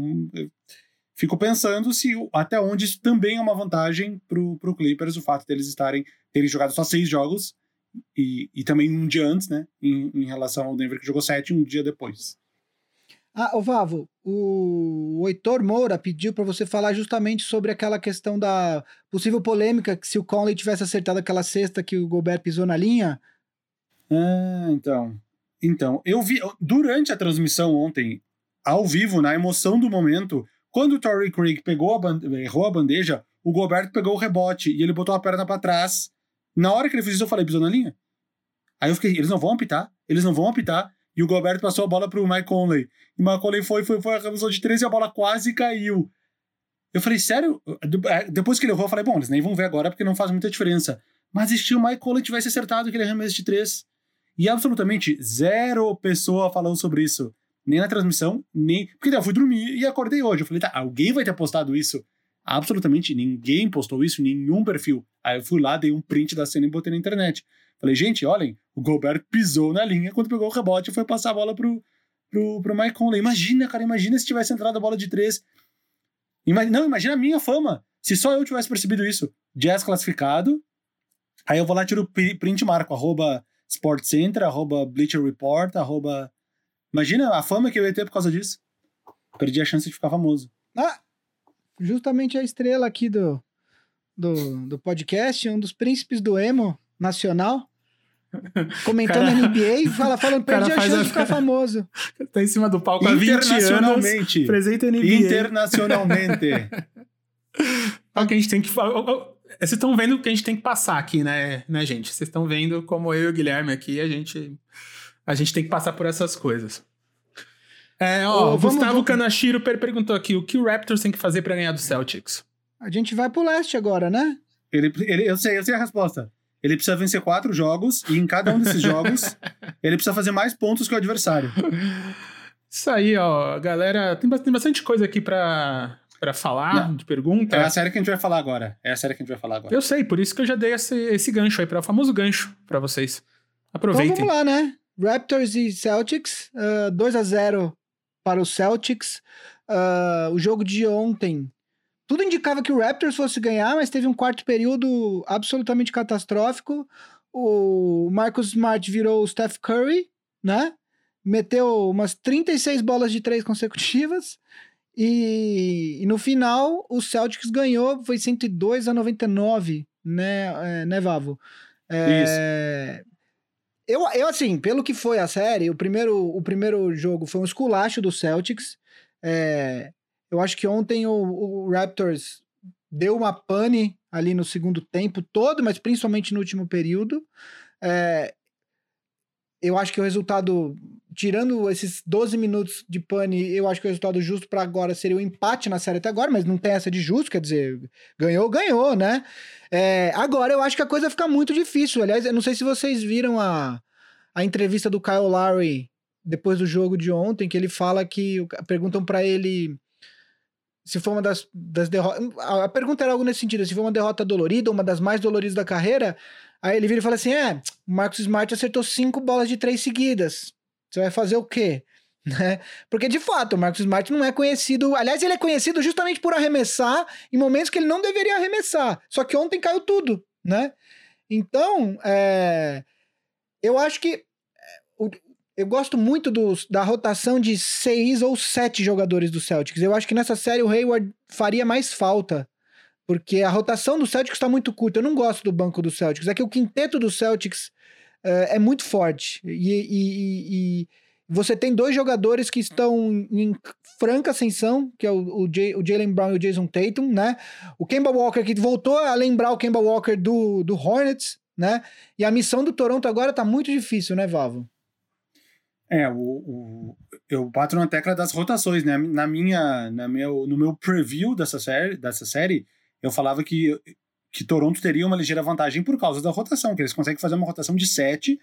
fico pensando se até onde isso também é uma vantagem pro, pro Clippers, o fato deles estarem terem jogado só seis jogos e, e também um dia antes, né? Em, em relação ao Denver que jogou sete um dia depois. Ah, o Vavo, o, Heitor Moura pediu para você falar justamente sobre aquela questão da possível polêmica que se o Conley tivesse acertado aquela cesta que o Gobert pisou na linha. Ah, então. Então, eu vi durante a transmissão ontem, ao vivo, na emoção do momento, quando o Torrey Craig pegou a errou a bandeja, o Gobert pegou o rebote e ele botou a perna para trás. Na hora que ele fez isso, eu falei, pisou na linha. Aí eu fiquei, eles não vão apitar, eles não vão apitar. E o Gobert passou a bola pro Mike Conley. E o Mike Conley foi, foi, foi, arremessou de 13 e a bola quase caiu. Eu falei, sério? É, depois que ele errou, eu falei, bom, eles nem vão ver agora porque não faz muita diferença. Mas se o Mike Conley tivesse acertado aquele arremesso de 3? E absolutamente zero pessoa falou sobre isso. Nem na transmissão, nem. Porque eu fui dormir e acordei hoje. Eu falei, tá, alguém vai ter postado isso? Absolutamente ninguém postou isso, nenhum perfil. Aí eu fui lá, dei um print da cena e botei na internet. Falei, gente, olhem, o Gobert pisou na linha quando pegou o rebote e foi passar a bola pro, pro, pro Mike Conley. Imagina, cara, imagina se tivesse entrado a bola de três. Imagina, não, imagina a minha fama. Se só eu tivesse percebido isso. Jazz classificado. Aí eu vou lá, tiro o print marco, arroba SportsCenter, arroba Bleacher Report, arroba... Imagina a fama que eu ia ter por causa disso. Perdi a chance de ficar famoso. Ah, justamente a estrela aqui do, do, do podcast, um dos príncipes do emo nacional comentando cara, NBA, fala, falando, perdi a chance a... de ficar famoso. Tá em cima do palco há 20 anos. Presente NBA. Internacionalmente. o que a gente tem que Vocês estão vendo o que a gente tem que passar aqui, né, né gente? Vocês estão vendo como eu e o Guilherme aqui, a gente, a gente tem que passar por essas coisas. É, ó, o Gustavo vamos... Kanashiro perguntou aqui, o que o Raptors tem que fazer para ganhar do Celtics? A gente vai pro leste agora, né? Ele, ele, eu sei, eu sei a resposta. Ele precisa vencer quatro jogos e em cada um desses jogos ele precisa fazer mais pontos que o adversário. Isso aí, ó. Galera, tem, tem bastante coisa aqui pra, pra falar, Não. de pergunta. É a série que a gente vai falar agora. É a série que a gente vai falar agora. Eu sei, por isso que eu já dei esse, esse gancho aí, para o famoso gancho para vocês. Aproveitem. Então vamos lá, né? Raptors e Celtics, uh, 2 a 0 para os Celtics. Uh, o jogo de ontem tudo indicava que o Raptors fosse ganhar, mas teve um quarto período absolutamente catastrófico. O Marcus Smart virou o Steph Curry, né? Meteu umas 36 bolas de três consecutivas. E, e no final, o Celtics ganhou, foi 102 a 99, né, é, né Vavo? É, Isso. Eu, eu, assim, pelo que foi a série, o primeiro, o primeiro jogo foi um esculacho do Celtics. É, eu acho que ontem o, o Raptors deu uma pane ali no segundo tempo todo, mas principalmente no último período. É, eu acho que o resultado, tirando esses 12 minutos de pane, eu acho que o resultado justo para agora seria o um empate na série até agora, mas não tem essa de justo, quer dizer, ganhou, ganhou, né? É, agora eu acho que a coisa fica muito difícil. Aliás, eu não sei se vocês viram a, a entrevista do Kyle Lowry depois do jogo de ontem, que ele fala que perguntam para ele se foi uma das, das derrotas. A pergunta era algo nesse sentido: se foi uma derrota dolorida, uma das mais doloridas da carreira. Aí ele vira e fala assim: é, o Marcos Smart acertou cinco bolas de três seguidas. Você vai fazer o quê? né? Porque de fato, o Marcos Smart não é conhecido. Aliás, ele é conhecido justamente por arremessar em momentos que ele não deveria arremessar. Só que ontem caiu tudo, né? Então, é, eu acho que é, eu gosto muito dos, da rotação de seis ou sete jogadores do Celtics. Eu acho que nessa série o Hayward faria mais falta. Porque a rotação do Celtics está muito curta. Eu não gosto do banco do Celtics. É que o quinteto do Celtics é, é muito forte. E, e, e, você tem dois jogadores que estão em franca ascensão, que é o, o, Jalen Brown e o Jason Tatum, né? O Kemba Walker, que voltou a lembrar o Kemba Walker do, do Hornets, né? E a missão do Toronto agora tá muito difícil, né, Vavo? É, o, o, eu bato na tecla das rotações, né? Na minha, na meu, no meu preview dessa série, dessa série, eu falava que, que Toronto teria uma ligeira vantagem por causa da rotação, que eles conseguem fazer uma rotação de sete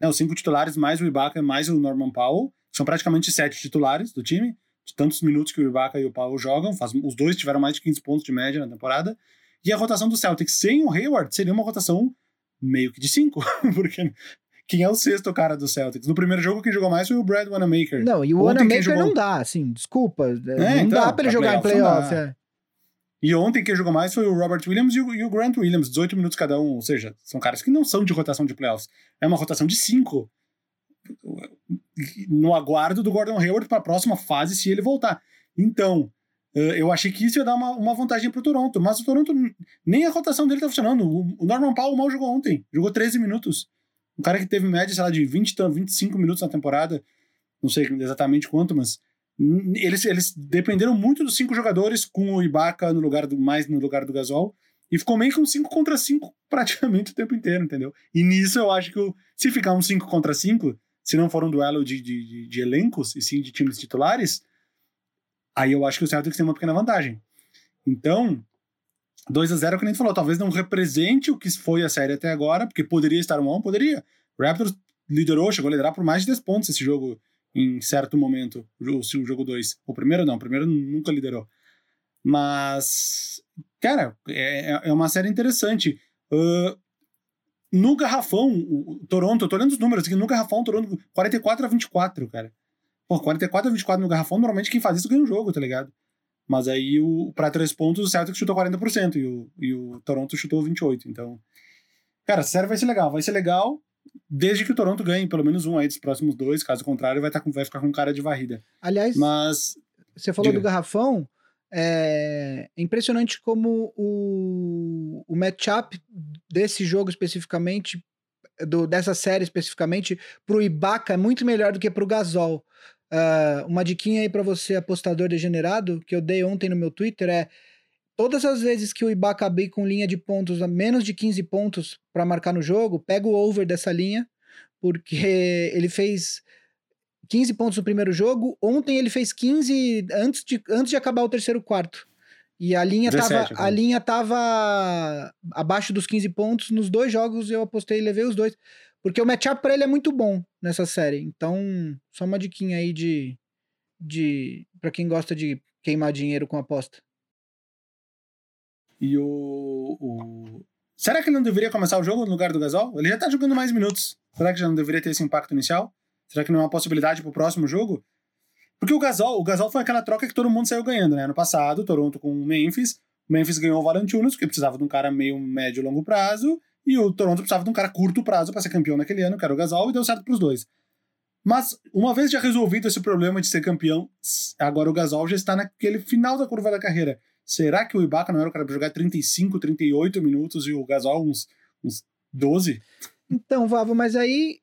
né, os cinco titulares, mais o Ibaka, mais o Norman Powell, são praticamente sete titulares do time, de tantos minutos que o Ibaka e o Powell jogam, faz, os dois tiveram mais de 15 pontos de média na temporada, e a rotação do Celtics sem o Hayward seria uma rotação meio que de cinco, porque quem é o sexto cara do Celtics? No primeiro jogo, quem jogou mais foi o Brad Wanamaker. Não, e o Wanamaker jogou... não dá, assim, desculpa. É, não então, dá pra ele jogar em playoff. É. E ontem quem jogou mais foi o Robert Williams e o, e o, Grant Williams, 18 minutos cada um. Ou seja, são caras que não são de rotação de playoffs. É uma rotação de 5 no aguardo do Gordon Hayward para a próxima fase se ele voltar. Então, eh, eu achei que isso ia dar uma, uma vantagem para o Toronto, mas o Toronto nem a rotação dele está funcionando. O, Norman Powell mal jogou ontem, jogou 13 minutos. Um cara que teve média, sei lá, de 20, 25 minutos na temporada, não sei exatamente quanto, mas eles, eles dependeram muito dos cinco jogadores com o Ibaka no lugar do mais no lugar do Gasol e ficou meio que um 5 contra 5 praticamente o tempo inteiro, entendeu? E nisso eu acho que se ficar um 5 contra 5, se não for um duelo de, de, de, de, elencos e sim de times titulares, aí eu acho que o Celtics tem uma pequena vantagem. Então, 2 a 0 que a gente falou, talvez não represente o que foi a série até agora, porque poderia estar um 1, poderia. Raptors liderou, chegou a liderar por mais de 10 pontos esse jogo em certo momento, o, o jogo 2. O primeiro não, o primeiro nunca liderou. Mas, cara, é, é, é uma série interessante. Uh, no garrafão, o Toronto, eu tô olhando os números aqui, no garrafão, Toronto, 44 a 24, cara. Pô, 44 a 24 no garrafão, normalmente quem faz isso ganha um jogo, tá ligado? Mas aí, o, pra três pontos, o Celtics chutou 40% e o, e o Toronto chutou 28%. Então, cara, a série vai ser legal. Vai ser legal desde que o Toronto ganhe pelo menos um aí dos próximos dois, caso contrário, vai, tá com, vai ficar com cara de varrida. Aliás, mas você falou diga. do garrafão, é impressionante como o, o matchup desse jogo especificamente, do, dessa série especificamente, pro Ibaka é muito melhor do que pro Gasol. Uh, uma diquinha aí para você, apostador degenerado, que eu dei ontem no meu Twitter é Todas as vezes que o Ibaka abrir com linha de pontos a menos de 15 pontos para marcar no jogo, pega o over dessa linha, porque ele fez 15 pontos no primeiro jogo. Ontem ele fez 15 antes de, antes de acabar o terceiro quarto. E a linha 17, tava, a linha tava abaixo dos 15 pontos nos dois jogos, eu apostei e levei os dois. Porque o matchup para ele é muito bom nessa série. Então, só uma diquinha aí de de para quem gosta de queimar dinheiro com aposta. E o, o, Será que não deveria começar o jogo no lugar do Gasol? Ele já tá jogando mais minutos. Será que já não deveria ter esse impacto inicial? Será que não é uma possibilidade pro próximo jogo? Porque o Gasol, o Gasol foi aquela troca que todo mundo saiu ganhando, né? No passado, Toronto com o Memphis. O Memphis ganhou o Valanciunas, porque precisava de um cara meio médio longo prazo. E o Toronto precisava de um cara curto prazo para ser campeão naquele ano, que era o Gasol, e deu certo pros dois. Mas, uma vez já resolvido esse problema de ser campeão, agora o Gasol já está naquele final da curva da carreira. Será que o Ibaka não era o cara para jogar 35, 38 minutos e o Gasol uns, uns 12? Então, Vavo, mas aí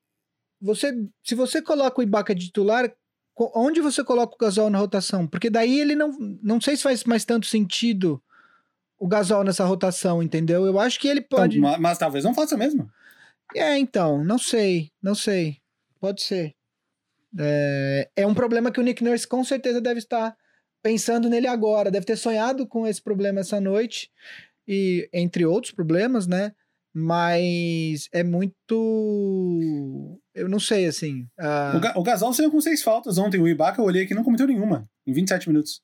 você, se você coloca o Ibaka de titular, onde você coloca o Gasol na rotação? Porque daí ele não, não sei se faz mais tanto sentido o Gasol nessa rotação, entendeu? Eu acho que ele pode. Então, mas, mas, talvez não faça mesmo. É, então, não sei, não sei. Pode ser. É, é um problema que o Nick Nurse com certeza deve estar pensando nele agora, deve ter sonhado com esse problema essa noite, e entre outros problemas, né? Mas é muito. Eu não sei, assim. Uh... O, Ga o Gasol saiu com seis faltas ontem. O Ibaka, eu olhei aqui, não cometeu nenhuma, em 27 minutos.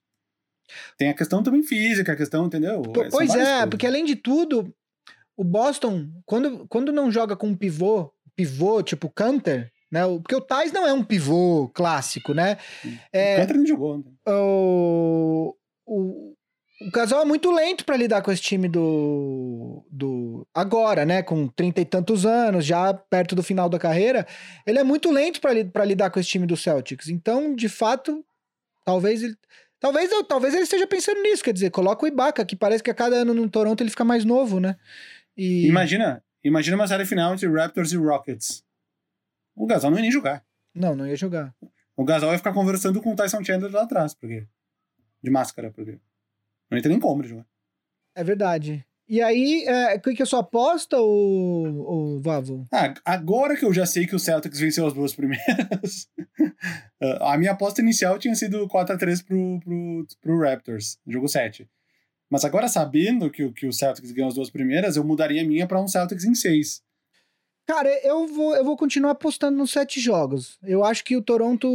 Tem a questão também física, a questão, entendeu? P pois é, coisas. porque além de tudo, o Boston, quando, quando não joga com um pivô, pivô tipo Canter, Né? Porque o Thais não é um pivô clássico, né? É, o Cantor não jogou. Né? O, o, o Gasol é muito lento para lidar com esse time do, do. Agora, né? Com trinta e tantos anos, já perto do final da carreira. Ele é muito lento para lidar com esse time do Celtics. Então, de fato, talvez ele. Talvez, talvez ele esteja pensando nisso, quer dizer, coloca o Ibaka, que parece que a cada ano no Toronto ele fica mais novo, né? E... Imagina, imagina uma série final entre Raptors e Rockets. O Gasol não ia nem jogar. Não, não ia jogar. O Gasol ia ficar conversando com o Tyson Chandler lá atrás, porque de máscara, porque não entra nem como jogar. É verdade. E aí, é, o que é sua aposta, o, o Vavo? Ah, agora que eu já sei que o Celtics venceu as duas primeiras, a minha aposta inicial tinha sido 4x3 pro, pro, pro Raptors, jogo 7. Mas agora, sabendo que, que o Celtics ganhou as duas primeiras, eu mudaria a minha para um Celtics em 6. Cara, eu vou, eu vou continuar apostando nos sete jogos. Eu acho que o Toronto,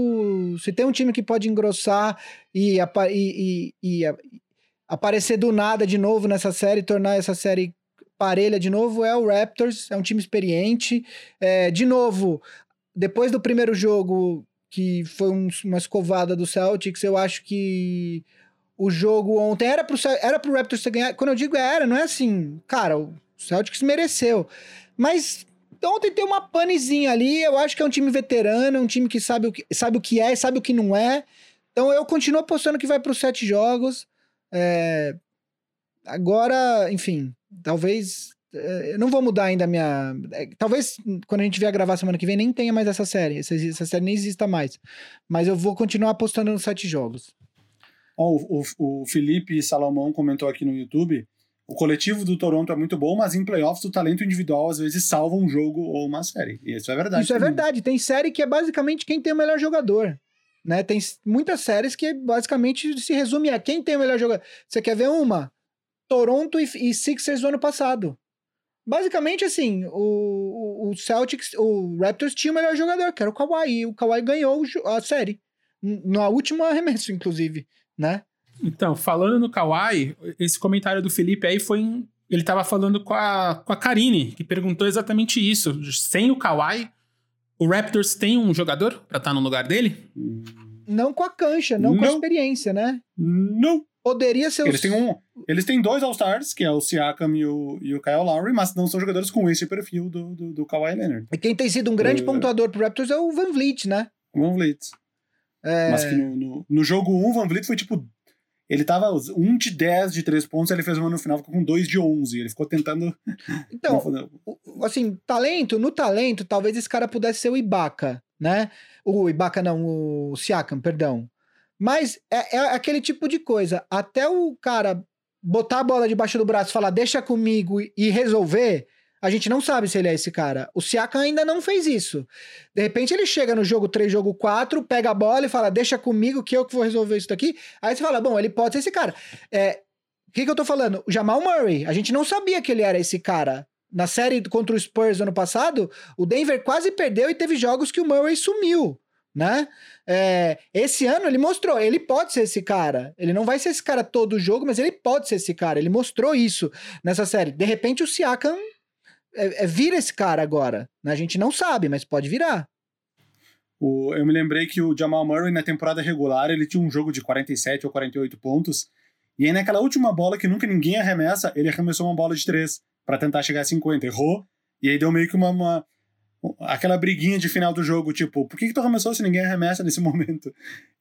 se tem um time que pode engrossar e, e, e, e aparecer do nada de novo nessa série, tornar essa série parelha de novo, é o Raptors. É um time experiente. É, de novo, depois do primeiro jogo, que foi um, uma escovada do Celtics, eu acho que o jogo ontem era pro, era pro Raptors ter ganhado. Quando eu digo era, não é assim, cara, o Celtics mereceu. Mas ontem tem uma panezinha ali, eu acho que é um time veterano, um time que sabe o que, sabe o que é, sabe o que não é. Então eu continuo apostando que vai para os sete jogos. É... Agora, enfim, talvez. É, eu não vou mudar ainda a minha. É, talvez quando a gente vier gravar semana que vem nem tenha mais essa série. Essa, essa série nem exista mais. Mas eu vou continuar apostando nos sete jogos. Oh, o, o, Felipe Salomão comentou aqui no YouTube o coletivo do Toronto é muito bom, mas em playoffs o talento individual às vezes salva um jogo ou uma série. E isso é verdade. Isso também. é verdade. Tem série que é basicamente quem tem o melhor jogador. Né? Tem muitas séries que basicamente se resume a quem tem o melhor jogador. Você quer ver uma? Toronto e, e Sixers do ano passado. Basicamente, assim, o, o, Celtics, o Raptors tinha o melhor jogador, que era o Kawhi, e o Kawhi ganhou a série. Na última arremesso, inclusive, né? Então, falando no Kawhi, esse comentário do Felipe aí foi. Em, ele tava falando com a, com a Karine, que perguntou exatamente isso. Sem o Kawhi, o Raptors tem um jogador para estar tá no lugar dele? Não com a cancha, não, não. com a experiência, né? Não. Poderia ser eles Têm um, eles têm dois All-Stars, que é o Siakam e o, e o Kyle Lowry, mas não são jogadores com esse perfil do, do, do Kawhi Leonard. E quem tem sido um grande uh, pontuador pro Raptors é o Van Vliet, né? Van Vliet. É... Mas que no, no, no jogo 1, um, o Van Vliet foi tipo ele tava 1 de 10 de 3 pontos, ele fez uma no final, ficou com 2 de 11. Ele ficou tentando. Então, assim, talento, no talento, talvez esse cara pudesse ser o Ibaka, né? O Ibaka não, o Siakam, perdão. Mas é, é aquele tipo de coisa. Até o cara botar a bola debaixo do braço e falar, deixa comigo e resolver, a gente não sabe se ele é esse cara. O Siakam ainda não fez isso. De repente ele chega no jogo 3, jogo 4, pega a bola e fala: Deixa comigo que eu que vou resolver isso daqui. Aí você fala: Bom, ele pode ser esse cara. É, o que, que eu tô falando? O Jamal Murray. A gente não sabia que ele era esse cara. Na série contra o Spurs ano passado, o Denver quase perdeu e teve jogos que o Murray sumiu né? É, esse ano ele mostrou, ele pode ser esse cara. Ele não vai ser esse cara todo jogo, mas ele pode ser esse cara. Ele mostrou isso nessa série. De repente o Siakam é, é, vira esse cara agora. Né? A gente não sabe, mas pode virar. O, eu me lembrei que o Jamal Murray, na temporada regular, ele tinha um jogo de 47 ou 48 pontos. E aí, naquela última bola que nunca ninguém arremessa, ele arremessou uma bola de 3 para tentar chegar a 50. Errou. E aí deu meio que uma, uma, aquela briguinha de final do jogo, tipo, por que, que tu arremessou se ninguém arremessa nesse momento?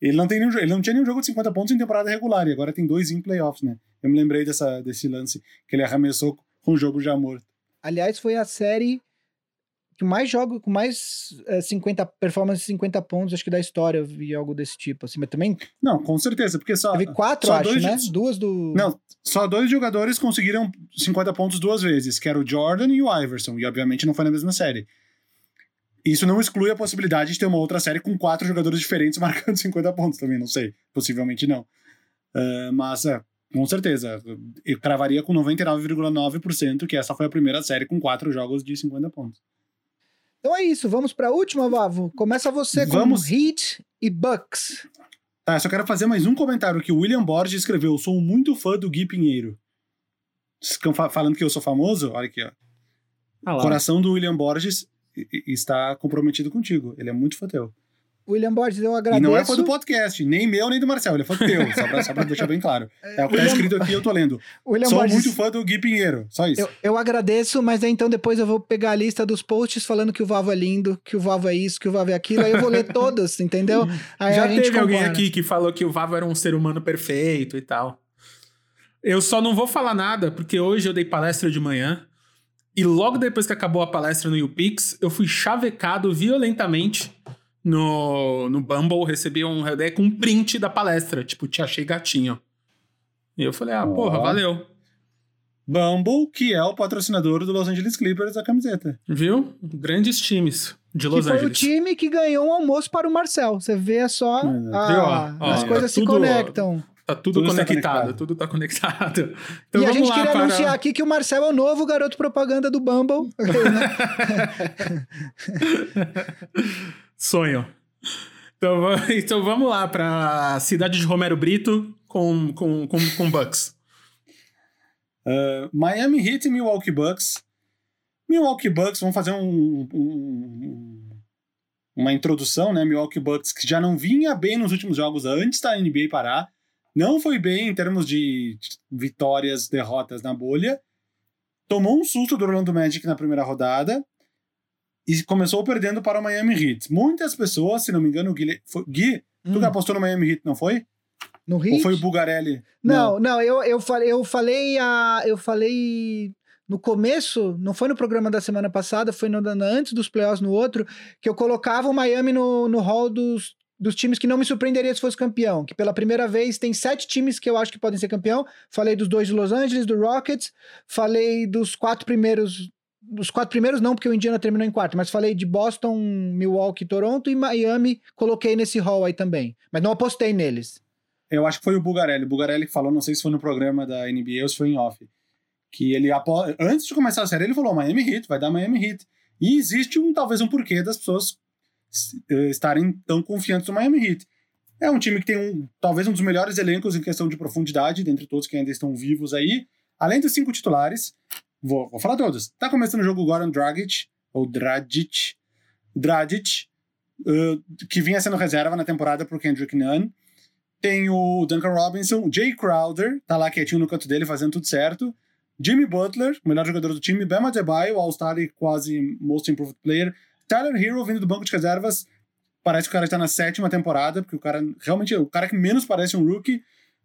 Ele não, tem nenhum, ele não tinha nenhum jogo de 50 pontos em temporada regular, e agora tem dois em playoffs, né? Eu me lembrei dessa, desse lance que ele arremessou com o jogo já morto. Aliás, foi a série que mais joga, com mais é, 50 performance 50 pontos, acho que da história, eu vi algo desse tipo, assim, mas também. Não, com certeza, porque só. Teve quatro, só acho, dois, né? Duas do. Não, só dois jogadores conseguiram 50 pontos duas vezes, que era o Jordan e o Iverson, e obviamente não foi na mesma série. Isso não exclui a possibilidade de ter uma outra série com quatro jogadores diferentes marcando 50 pontos também, não sei. Possivelmente não. Uh, mas, é, com certeza. Eu cravaria com 99,9% que essa foi a primeira série com quatro jogos de 50 pontos. Então é isso, vamos para a última, Vavo. Começa você vamos. com Heat e Bucks. Tá, só quero fazer mais um comentário que o William Borges escreveu. Sou muito fã do Gui Pinheiro. Ficam falando que eu sou famoso? Olha aqui, ó. Ah Coração do William Borges. está comprometido contigo. Ele é muito fã teu. William Borges, eu agradeço. E não é fã do podcast, nem meu, nem do Marcel, ele é fã teu, só pra, só pra deixar bem claro. É o que tá escrito aqui, eu tô lendo. William Sou Borges, muito fã do Gui Pinheiro, só isso. eu, eu agradeço, mas aí então depois eu vou pegar a lista dos posts falando que o Vavo é lindo, que o Vavo é isso, que o Vavo é aquilo, aí eu vou ler todos, entendeu? Aí Já a gente teve alguém compara. aqui que falou que o Vavo era um ser humano perfeito e tal. Eu só não vou falar nada, porque hoje eu dei palestra de manhã. E logo depois que acabou a palestra no YouPix, eu fui chavecado violentamente no, no Bumble. Recebi um redé com um print da palestra. Tipo, te achei gatinho. E eu falei, ah, Ó. porra, valeu. Bumble, que é o patrocinador do Los Angeles Clippers da camiseta. Viu? Grandes times de Que Los foi o Angeles. time que ganhou um almoço para o Marcel. Você vê só, Hum, a- viu, ó? Ó, as tá coisas se tudo- conectam. Tá tudo, Tudo conectado, conectado. tudo tá conectado. Então e a gente lá queria para... anunciar aqui que o Marcel é o novo garoto propaganda do Bumble. Sonho. Então, então vamos lá para cidade de Romero Brito com, com, com, com Bucks. Uh, Miami Heat e Milwaukee Bucks. Milwaukee Bucks, vamos fazer um, um- uma introdução, né? Milwaukee Bucks, que já não vinha bem nos últimos jogos antes da NBA parar. Não foi bem em termos de vitórias, derrotas na bolha. Tomou um susto do Orlando Magic na primeira rodada e começou perdendo para o Miami Heat. Muitas pessoas, se não me engano, o Gui, foi, Gui tu que apostou no Miami Heat, não foi? No Ou Hit? foi o Bugarelli? Não, não, eu, eu falei, eu falei a, eu falei no começo, não foi no programa da semana passada, foi no, no- antes dos playoffs no outro, que eu colocava o Miami no, no hall dos, dos times que não me surpreenderia se fosse campeão. Que pela primeira vez tem sete times que eu acho que podem ser campeão. Falei dos dois de Los Angeles, do Rockets, falei dos quatro primeiros. Dos quatro primeiros, não, porque o Indiana terminou em quarto, mas falei de Boston, Milwaukee, Toronto e Miami, coloquei nesse hall aí também. Mas não apostei neles. Eu acho que foi o Bugarelli. O Bugarelli que falou, não sei se foi no programa da NBA ou se foi em off. Que ele, antes de começar a série, ele falou: Miami Heat, vai dar Miami Heat. E existe um, talvez um porquê das pessoas eh, estarem tão confiantes no Miami Heat. É um time que tem um, talvez um dos melhores elencos em questão de profundidade, dentre todos que ainda estão vivos aí. Além dos cinco titulares, vou, vou falar todos. Tá começando o jogo o Goran Dragic, ou Dragic, Dragic, eh, que vinha sendo reserva na temporada pro Kendrick Nunn. Tem o Duncan Robinson, Jay Crowder, tá lá quietinho no canto dele, fazendo tudo certo. Jimmy Butler, o melhor jogador do time. Bama Adebayo, All-Star e quase Most Improved Player. Tyler Hero, vindo do banco de reservas. Parece que o cara está na sétima temporada, porque o cara realmente é o cara que menos parece um rookie.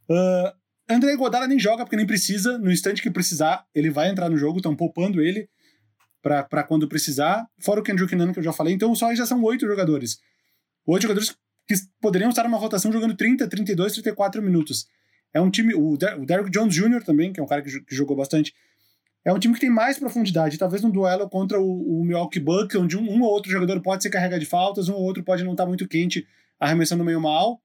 Uh, André Godala nem joga, porque nem precisa. No instante que precisar, ele vai entrar no jogo, estão poupando ele para quando precisar. Fora o Kendrick Nunn, que eu já falei. Então só já são oito jogadores. Oito jogadores que poderiam estar numa rotação jogando 30, 32, 34 minutos. É um time. O, Der o Derrick Jones Jr. também, que é um cara que, que jogou bastante. É um time que tem mais profundidade. Talvez num duelo contra o, o Milwaukee Bucks, onde um, um ou outro jogador pode ser carregado de faltas, um ou outro pode não estar muito quente, arremessando meio mal.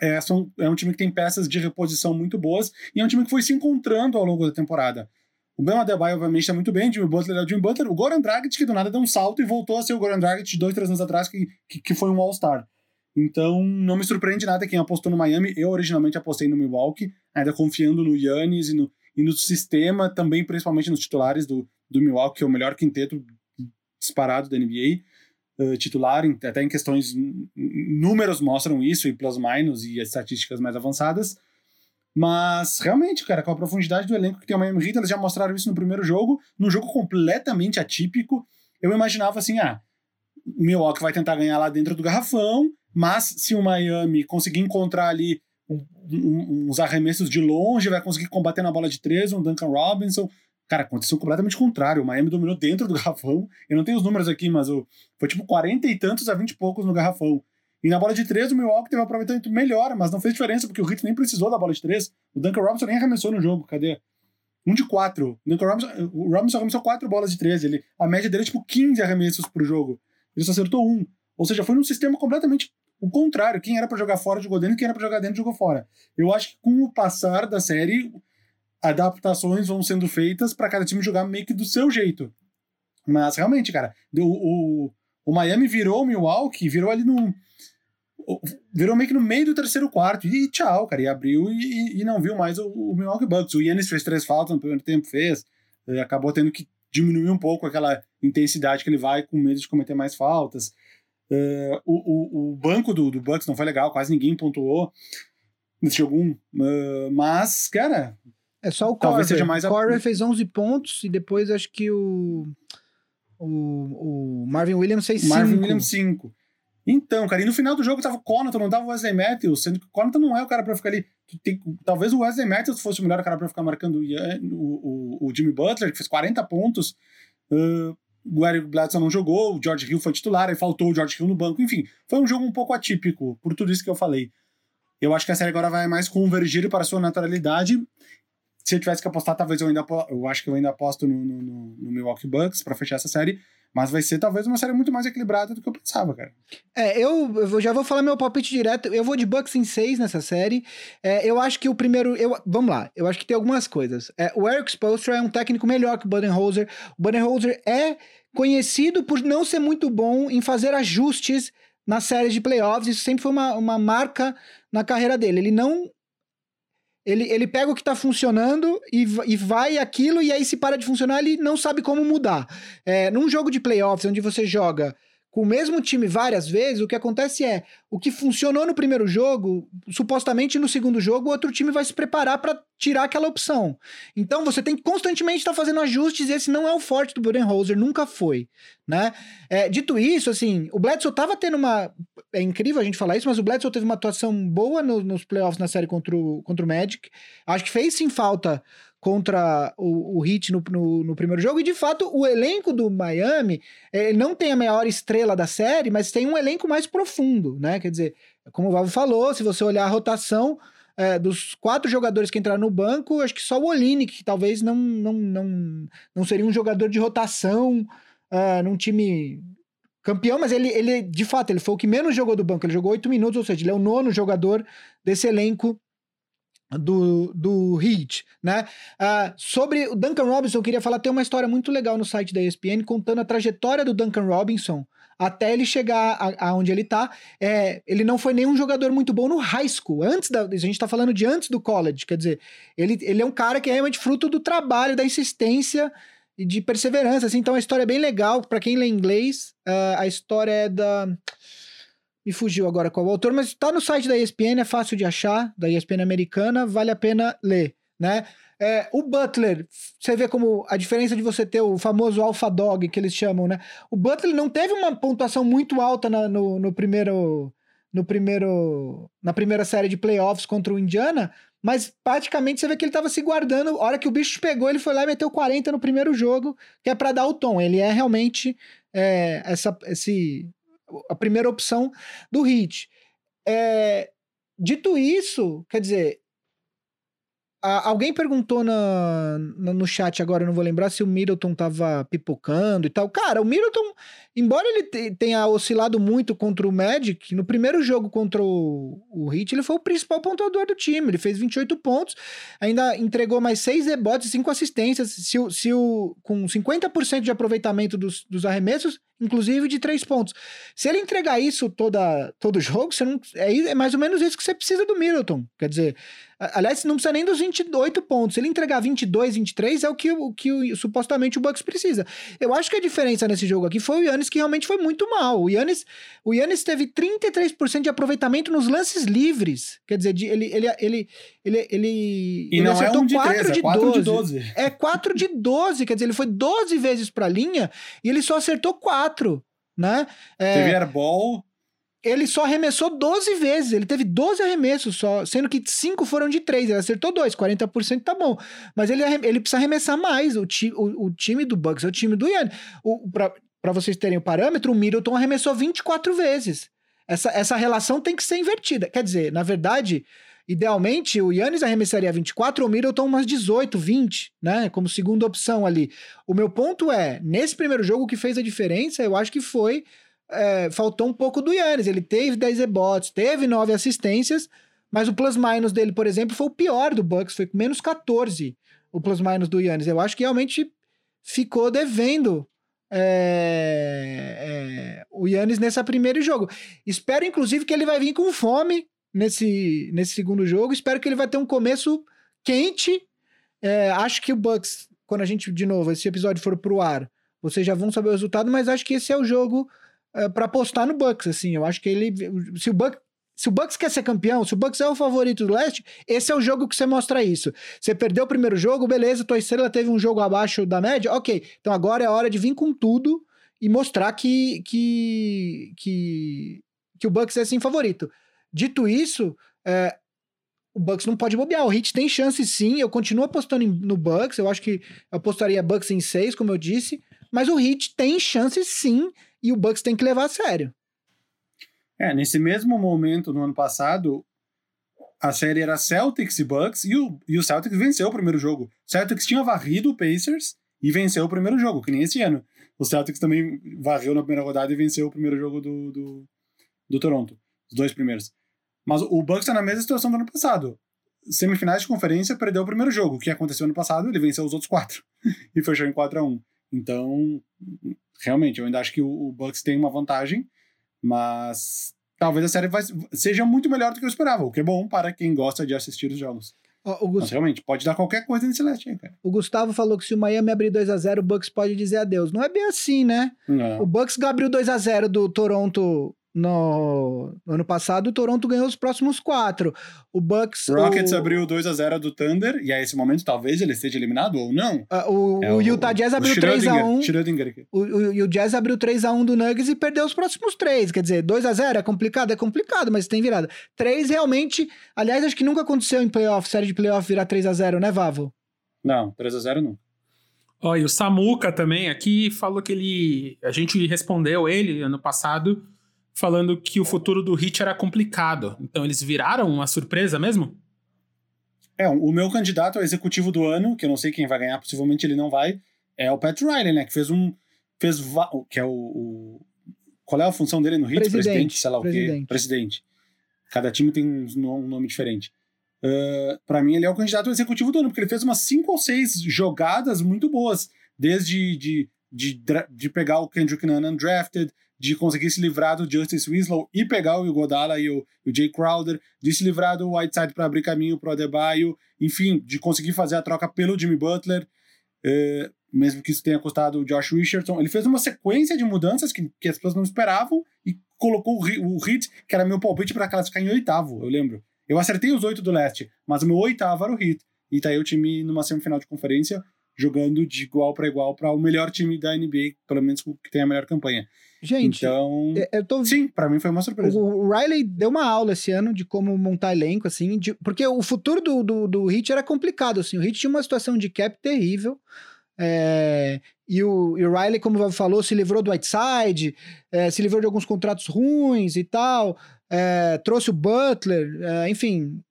É, são, é um time que tem peças de reposição muito boas e é um time que foi se encontrando ao longo da temporada. O Ben Adebayo, obviamente, está muito bem. Jimmy Butler é o Jimmy Butler. O Goran Dragic, que do nada deu um salto e voltou a ser o Goran Dragic dois, três anos atrás, que, que, que foi um All-Star. Então, não me surpreende nada quem apostou no Miami. Eu originalmente apostei no Milwaukee, ainda confiando no Yannis e no, e no sistema, também principalmente nos titulares do, do Milwaukee, que é o melhor quinteto disparado da NBA. Uh, titular, até em questões. Números mostram isso, e plus-minus e estatísticas mais avançadas. Mas, realmente, cara, com a profundidade do elenco que tem o Miami Heat, eles já mostraram isso no primeiro jogo, num jogo completamente atípico. Eu imaginava assim, ah, o Milwaukee vai tentar ganhar lá dentro do garrafão, mas se o Miami conseguir encontrar ali um- um- uns arremessos de longe, vai conseguir combater na bola de três, um Duncan Robinson. Cara, aconteceu completamente contrário. O Miami dominou dentro do garrafão. Eu não tenho os números aqui, mas o, foi tipo 40 e tantos a 20 e poucos no garrafão. E na bola de três, o Milwaukee teve um aproveitamento melhor, mas não fez diferença, porque o Heat nem precisou da bola de três. O Duncan Robinson nem arremessou no jogo. Cadê? Um de quatro. O, Duncan Robinson, o Robinson arremessou quatro bolas de três. Ele, a média dele é tipo 15 arremessos por jogo. Ele só acertou um. Ou seja, foi num sistema completamente o contrário. Quem era pra jogar fora jogou dentro, quem era pra jogar dentro jogou fora. Eu acho que com o passar da série, adaptações vão sendo feitas para cada time jogar meio que do seu jeito. Mas realmente, cara, o, o, o Miami virou o Milwaukee, virou ali no. Virou meio que no meio do terceiro quarto. E tchau, cara. E abriu e, e não viu mais o, o Milwaukee Bucks. O Yannis fez três faltas no primeiro tempo, fez. eh, Acabou tendo que diminuir um pouco aquela intensidade que ele vai, com medo de cometer mais faltas. Uh, o, o, o, banco do, do Bucks não foi legal, quase ninguém pontuou nesse jogo 1. Uh, mas, cara. É só o Corver. seja mais. Corver a... fez 11 pontos e depois acho que o. O, o Marvin Williams fez 5. Marvin Williams 5. Então, cara, e no final do jogo tava o Connaughton, não tava o Wesley Matthews, sendo que o Connaughton não é o cara pra ficar ali. Tem, talvez o Wesley Matthews fosse o melhor cara pra ficar marcando o, o, o Jimmy Butler, que fez 40 pontos. Uh, o Eric Bledsoe não jogou, o George Hill foi titular, aí faltou o George Hill no banco. Enfim, foi um jogo um pouco atípico, por tudo isso que eu falei. Eu acho que a série agora vai mais convergir para a sua naturalidade. Se eu tivesse que apostar, talvez eu ainda eu acho que eu ainda aposto no, no, no Milwaukee Bucks para fechar essa série. Mas vai ser talvez uma série muito mais equilibrada do que eu pensava, cara. É, eu, eu já vou falar meu palpite direto. Eu vou de Bucks em 6 nessa série. É, eu acho que o primeiro. Eu, vamos lá, eu acho que tem algumas coisas. É, o Eric Spoelstra é um técnico melhor que o Budenholzer. O Budenholzer é conhecido por não ser muito bom em fazer ajustes nas séries de playoffs. Isso sempre foi uma, uma marca na carreira dele. Ele não ele, ele pega o que está funcionando e, e vai aquilo, e aí se para de funcionar, ele não sabe como mudar. É, num jogo de playoffs, onde você joga com o mesmo time várias vezes, o que acontece é, o que funcionou no primeiro jogo, supostamente no segundo jogo, o outro time vai se preparar para tirar aquela opção. Então você tem que constantemente estar tá fazendo ajustes, e esse não é o forte do Budenholzer, nunca foi, né? É, dito isso, assim, o Bledsoe tava tendo uma... É incrível a gente falar isso, mas o Bledsoe teve uma atuação boa no, nos playoffs na série contra o, contra o Magic. Acho que fez sim falta contra o, o Heat no, no, no, primeiro jogo. E de fato, o elenco do Miami é, não tem a maior estrela da série, mas tem um elenco mais profundo, né? Quer dizer, como o Valvo falou, se você olhar a rotação é, dos quatro jogadores que entraram no banco, acho que só o Olinick, que talvez não, não, não, não seria um jogador de rotação uh, num time campeão, mas ele, ele, de fato, ele foi o que menos jogou do banco. Ele jogou oito minutos, ou seja, ele é o nono jogador desse elenco do, do Heat, né? Uh, sobre o Duncan Robinson, eu queria falar, tem uma história muito legal no site da ESPN contando a trajetória do Duncan Robinson até ele chegar aonde ele tá. É, ele não foi nenhum jogador muito bom no high school, antes da, a gente tá falando de antes do college, quer dizer, ele, ele é um cara que é realmente fruto do trabalho, da insistência e de perseverança, assim, então a história é bem legal, para quem lê inglês, uh, a história é da me fugiu agora qual o autor, mas está no site da ESPN, é fácil de achar, da ESPN americana, vale a pena ler, né? É, o Butler, você vê como a diferença de você ter o famoso Alpha Dog, que eles chamam, né? O Butler não teve uma pontuação muito alta na, no, no primeiro no primeiro na primeira série de playoffs contra o Indiana, mas praticamente você vê que ele estava se guardando. A hora que o bicho pegou, ele foi lá e meteu 40 no primeiro jogo, que é para dar o tom. Ele é realmente é, essa, esse a primeira opção do Hit. É, dito isso, quer dizer, a, alguém perguntou na, na, no chat agora, eu não vou lembrar se o Middleton tava pipocando e tal. Cara, o Middleton, embora ele tenha oscilado muito contra o Magic, no primeiro jogo contra o, o Heat, ele foi o principal pontuador do time. Ele fez 28 pontos, ainda entregou mais 6 rebotes e 5 assistências. Se, se o, com 50% de aproveitamento dos, dos arremessos, inclusive de três pontos. Se ele entregar isso toda, todo jogo, você não, é, é mais ou menos isso que você precisa do Middleton. Quer dizer, aliás, não precisa nem dos 28 pontos. Se ele entregar 22, 23, é o que, o que supostamente o Bucks precisa. Eu acho que a diferença nesse jogo aqui foi o Yannis que realmente foi muito mal. O Yannis, o Yannis teve 33% de aproveitamento nos lances livres. Quer dizer, ele, ele, ele, ele, ele, e ele não acertou é um de 4 3, de, é 4 12. de 12. É 4 de 12, quer dizer, ele foi 12 vezes pra linha e ele só acertou 4 quatro, né? É, Teve airball. Ele só arremessou 12 vezes, ele teve 12 arremessos só, sendo que 5 foram de 3, ele acertou 2, 40% tá bom. Mas ele, ele precisa arremessar mais, o, ti, o, o time do Bucks é o time do Ian. O, pra, pra vocês terem o parâmetro, o Middleton arremessou 24 vezes. Essa, essa relação tem que ser invertida. Quer dizer, na verdade, Idealmente, o Yannis arremessaria 24 ou o Middleton umas 18, 20, né? Como segunda opção ali. O meu ponto é, nesse primeiro jogo, o que fez a diferença, eu acho que foi. É, faltou um pouco do Yannis. Ele teve 10 rebotes, teve 9 assistências, mas o plus-minus dele, por exemplo, foi o pior do Bucks, foi com menos 14 o plus-minus do Yannis. Eu acho que realmente ficou devendo é, é, o Yannis nesse primeiro jogo. Espero, inclusive, que ele vai vir com fome nesse, nesse segundo jogo. Espero que ele vai ter um começo quente. É, acho que o Bucks, quando a gente, de novo, esse episódio for pro ar, vocês já vão saber o resultado, mas acho que esse é o jogo uh, para apostar no Bucks, assim. Eu acho que ele. Se o Bucks. Se o Bucks quer ser campeão, se o Bucks é o favorito do leste, esse é o jogo que você mostra isso. Você perdeu o primeiro jogo, beleza, tua estrela teve um jogo abaixo da média, ok. Então agora é hora de vir com tudo e mostrar que, que, que, que o Bucks é sim favorito. Dito isso, é, o Bucks não pode bobear. O Heat tem chance sim. Eu continuo apostando no Bucks. Eu acho que eu apostaria Bucks em 6, como eu disse. Mas o Heat tem chance sim. E o Bucks tem que levar a sério. É, nesse mesmo momento, no ano passado, a série era Celtics e Bucks. E o, e o Celtics venceu o primeiro jogo. O Celtics tinha varrido o Pacers e venceu o primeiro jogo, que nem esse ano. O Celtics também varreu na primeira rodada e venceu o primeiro jogo do, do, do Toronto. Os dois primeiros. Mas o Bucks está na mesma situação do ano passado. Semifinais de conferência, perdeu o primeiro jogo. O que aconteceu ano passado, ele venceu os outros quatro. e fechou em 4 a 1 Então, realmente, eu ainda acho que o Bucks tem uma vantagem, mas talvez a série vai, seja muito melhor do que eu esperava, o que é bom para quem gosta de assistir os jogos. o Gust... Mas realmente, pode dar qualquer coisa nesse leste cara. O Gustavo falou que se o Miami abrir 2 a 0 o Bucks pode dizer adeus. Não é bem assim, né? Não. O Bucks abriu 2 a 0 do Toronto no, no, ano passado, o Toronto ganhou os próximos quatro. O Bucks. Rockets o... abriu 2 a 0 do Thunder, e a esse momento talvez ele esteja eliminado ou não. Uh, o, é o, Utah Jazz abriu 3 a 1 o, o, o Jazz abriu 3 a 1 do Nuggets e perdeu os próximos três. Quer dizer, 2 a 0 é complicado? É complicado, mas tem virada. 3 realmente. Aliás, acho que nunca aconteceu em playoff, série de playoff virar 3 a 0 né, Vavo? Não, 3 a 0 não. Ó, e o Samuca também aqui falou que ele. A gente respondeu ele ano passado falando que o futuro do Hit era complicado. Então eles viraram uma surpresa mesmo? É, o meu candidato ao executivo do ano, que eu não sei quem vai ganhar, possivelmente ele não vai, é o Pat Riley, né? Que fez um. Fez que é o, o, Qual é a função dele no Hit? Presidente, Presidente sei lá o Presidente. quê. Presidente. Cada time tem um nome diferente. Uh, para mim, ele é o candidato ao executivo do ano, porque ele fez umas cinco ou seis jogadas muito boas. Desde de, de, de, de pegar o Kendrick Nunn undrafted, de conseguir se livrar do Justice Winslow e pegar o Igodala e o, o Jay Crowder, de se livrar do Whiteside para abrir caminho para o Adebayo, enfim, de conseguir fazer a troca pelo Jimmy Butler, é, mesmo que isso tenha custado o Josh Richardson. Ele fez uma sequência de mudanças que, que as pessoas não esperavam e colocou o, o Heat, que era meu palpite para classificar em oitavo, eu lembro. Eu acertei os oito do leste, mas o meu oitavo era o Heat. E tá aí o time numa semifinal de conferência jogando de igual para igual para o melhor time da NBA, pelo menos que tem a melhor campanha. Gente, então, é, eu tô... sim, para mim foi uma surpresa. O Riley deu uma aula esse ano de como montar elenco, assim, de... porque o futuro do, do, do Heat era complicado, assim, o Heat tinha uma situação de cap terrível, é... e, o, e o Riley, como o falou, se livrou do Whiteside, é, se livrou de alguns contratos ruins e tal, é, trouxe o Butler, é, enfim,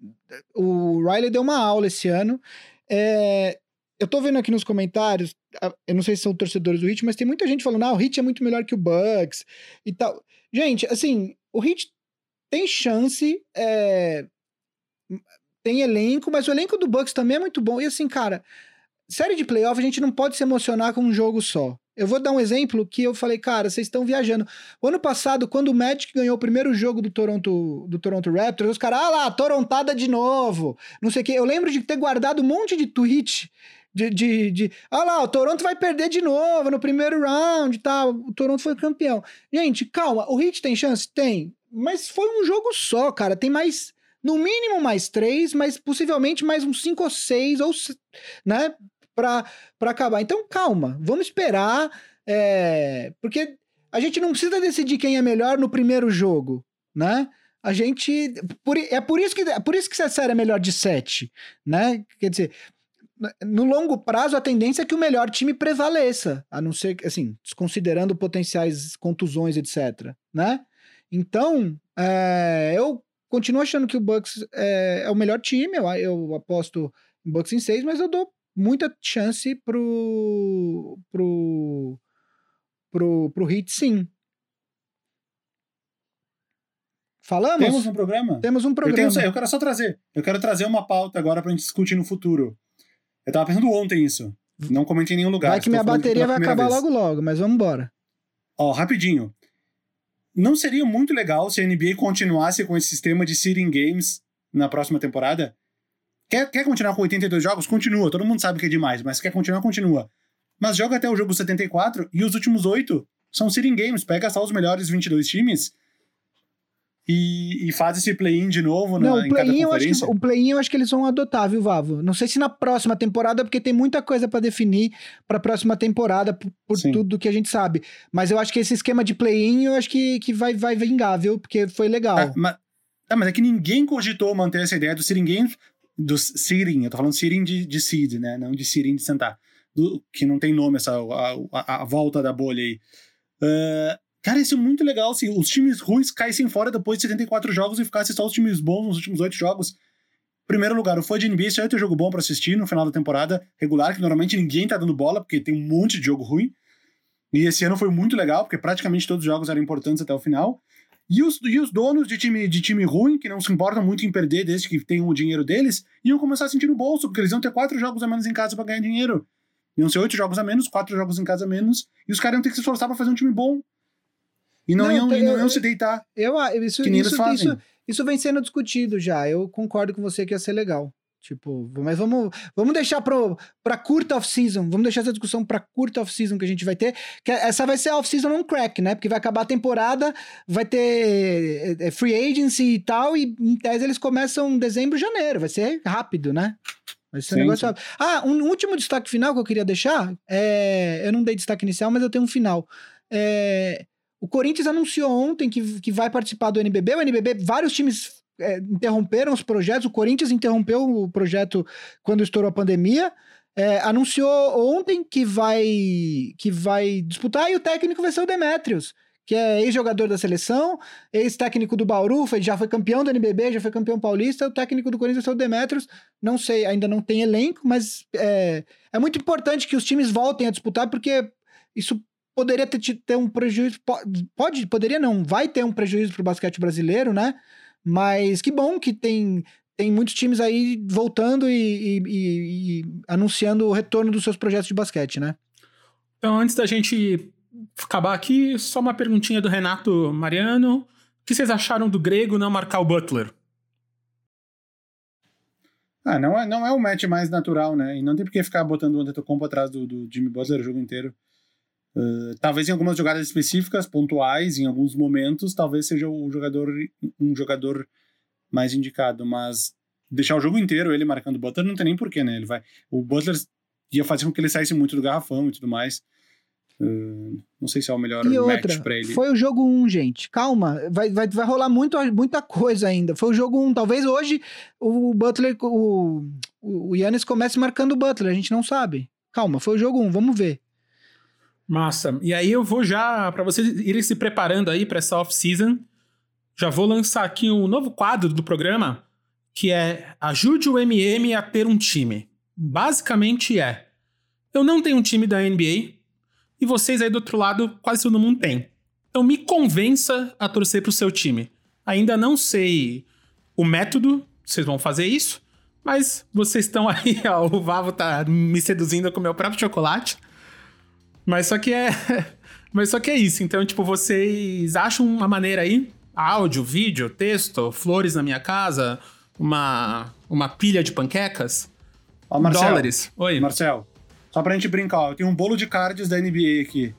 o Riley deu uma aula esse ano, é, eu tô vendo aqui nos comentários, eu não sei se são torcedores do Hit, mas tem muita gente falando, ah, o Hit é muito melhor que o Bucks e tal. Gente, assim, o Hit tem chance, é... tem elenco, mas o elenco do Bucks também é muito bom. E assim, cara, série de playoff a gente não pode se emocionar com um jogo só. Eu vou dar um exemplo que eu falei, cara, vocês estão viajando. O ano passado, quando o Magic ganhou o primeiro jogo do Toronto, do Toronto Raptors, os caras, ah lá, Torontada de novo. Não sei o quê. Eu lembro de ter guardado um monte de tweet de, de, de, ah lá, o Toronto vai perder de novo no primeiro round e tal. O Toronto foi campeão. Gente, calma, o Heat tem chance? Tem. Mas foi um jogo só, cara. Tem mais, no mínimo mais três, mas possivelmente mais uns cinco ou seis, ou, né, pra, pra acabar. Então, calma, vamos esperar, é, porque a gente não precisa decidir quem é melhor no primeiro jogo, né? A gente. Por, é por isso que é por isso que essa série é melhor de sete, né? Quer dizer, no longo prazo, a tendência é que o melhor time prevaleça, a não ser, assim, desconsiderando potenciais contusões, etc, né? Então, é, eu continuo achando que o Bucks é, é o melhor time, eu, eu, aposto em Bucks em 6, mas eu dou muita chance pro, pro, pro, pro Heat, sim. Falamos? Temos um programa? Temos um programa. Eu, tenho, eu quero só trazer, eu quero trazer uma pauta agora pra gente discutir no futuro. Eu tava pensando ontem isso. Não comentei em nenhum lugar. Vai que minha bateria vai acabar vez. logo logo, mas vamos embora. Ó, rapidinho. Não seria muito legal se a NBA continuasse com esse sistema de seeding games na próxima temporada? Quer, quer continuar com 82 jogos? Continua. Todo mundo sabe que é demais, mas quer continuar, continua. mas joga até o jogo 74 e os últimos oito são seeding games. Pega só os melhores 22 times e, e faz esse play-in de novo Não, na, o em cada play-in eu, acho que, o play-in eu acho que eles vão adotar, viu, Vavo? Não sei se na próxima temporada, porque tem muita coisa pra definir pra próxima temporada, por, por tudo que a gente sabe. Mas eu acho que esse esquema de play-in, eu acho que, que vai, vai vingar, viu? Porque foi legal. Tá, mas, tá, mas é que ninguém cogitou manter essa ideia do games, do seeding, eu tô falando seeding de, de seed, né? Não de seeding de sentar. Do, que não tem nome essa, a, a, a volta da bolha aí. Ah, cara, isso é muito legal se os times ruins caíssem fora depois de 74 jogos e ficassem só os times bons nos últimos 8 jogos. Primeiro lugar, o fã de NBA só ia ter jogo bom pra assistir no final da temporada regular, que normalmente ninguém tá dando bola, porque tem um monte de jogo ruim. E esse ano foi muito legal, porque praticamente todos os jogos eram importantes até o final. E os, e os donos de time, de time ruim, que não se importam muito em perder desde que tenham o dinheiro deles, iam começar a sentir no bolso, porque eles iam ter quatro jogos a menos em casa pra ganhar dinheiro. Iam ser oito jogos a menos, quatro jogos em casa a menos, e os caras iam ter que se esforçar pra fazer um time bom. E não, Não, iam, e não eu- iam se deitar. Eu, ah, isso, Que nem eles isso, fazem. isso, isso vem sendo discutido já. Eu concordo com você que ia ser legal. Tipo, mas vamos, vamos deixar pro, pra curta off-season. Vamos deixar essa discussão pra curta off-season que a gente vai ter. Que essa vai ser a off-season on crack, né? Porque vai acabar a temporada, vai ter é, é, free agency e tal, e em tese eles começam em dezembro, janeiro. Vai ser rápido, né? Vai ser um negócio rápido. Ah, um último destaque final que eu queria deixar. É, eu não dei destaque inicial, mas eu tenho um final. É, o Corinthians anunciou ontem que, que vai participar do NBB. O NBB, vários times é, interromperam os projetos. O Corinthians interrompeu o projeto quando estourou a pandemia. É, anunciou ontem que vai, que vai disputar e o técnico vai ser o Demetrios, que é ex-jogador da seleção, ex-técnico do Bauru, foi, já foi campeão do NBB, já foi campeão paulista. O técnico do Corinthians ser o Demetrios. Não sei, ainda não tem elenco, mas é, é muito importante que os times voltem a disputar, porque isso poderia ter, ter um prejuízo. po- Pode, poderia não, vai ter um prejuízo pro basquete brasileiro, né? Mas que bom que tem, tem muitos times aí voltando e, e- e- e anunciando o retorno dos seus projetos de basquete, né? Então, antes da gente acabar aqui, só uma perguntinha do Renato Mariano. O que vocês acharam do grego não marcar o Butler? Ah, não é, não é o match mais natural, né? E não tem por que ficar botando o Antetokounmpo atrás do, do Jimmy Butler o jogo inteiro. Uh, talvez em algumas jogadas específicas, pontuais, em alguns momentos, talvez seja o jogador um jogador mais indicado, mas deixar o jogo inteiro ele marcando o Butler não tem nem porquê, né? Ele vai, o Butler ia fazer com que ele saísse muito do garrafão e tudo mais. Uh, não sei se é o melhor E outra, pra ele. foi o jogo 1, gente. Calma, vai, vai, vai rolar muito, muita coisa ainda. Foi o jogo 1. Talvez hoje o Butler, o, o Yannis comece marcando o Butler, a gente não sabe. Calma, foi o jogo 1, vamos ver. Massa. E aí eu vou já, pra vocês irem se preparando aí pra essa off-season, já vou lançar aqui um novo quadro do programa, que é Ajude o MM a ter um time. Basicamente é, eu não tenho um time da NBA, e vocês aí do outro lado, quase todo mundo tem. Então me convença a torcer pro seu time. Ainda não sei o método, vocês vão fazer isso, mas vocês estão aí, ó, o Vavo tá me seduzindo com o meu próprio chocolate. Mas só que é. Mas só que é isso. Então, tipo, vocês acham uma maneira aí? Áudio, vídeo, texto, flores na minha casa, uma, uma pilha de panquecas? Ó, Marcel, dólares. Oi. Marcel, só pra gente brincar, ó, eu tenho um bolo de cards da NBA aqui.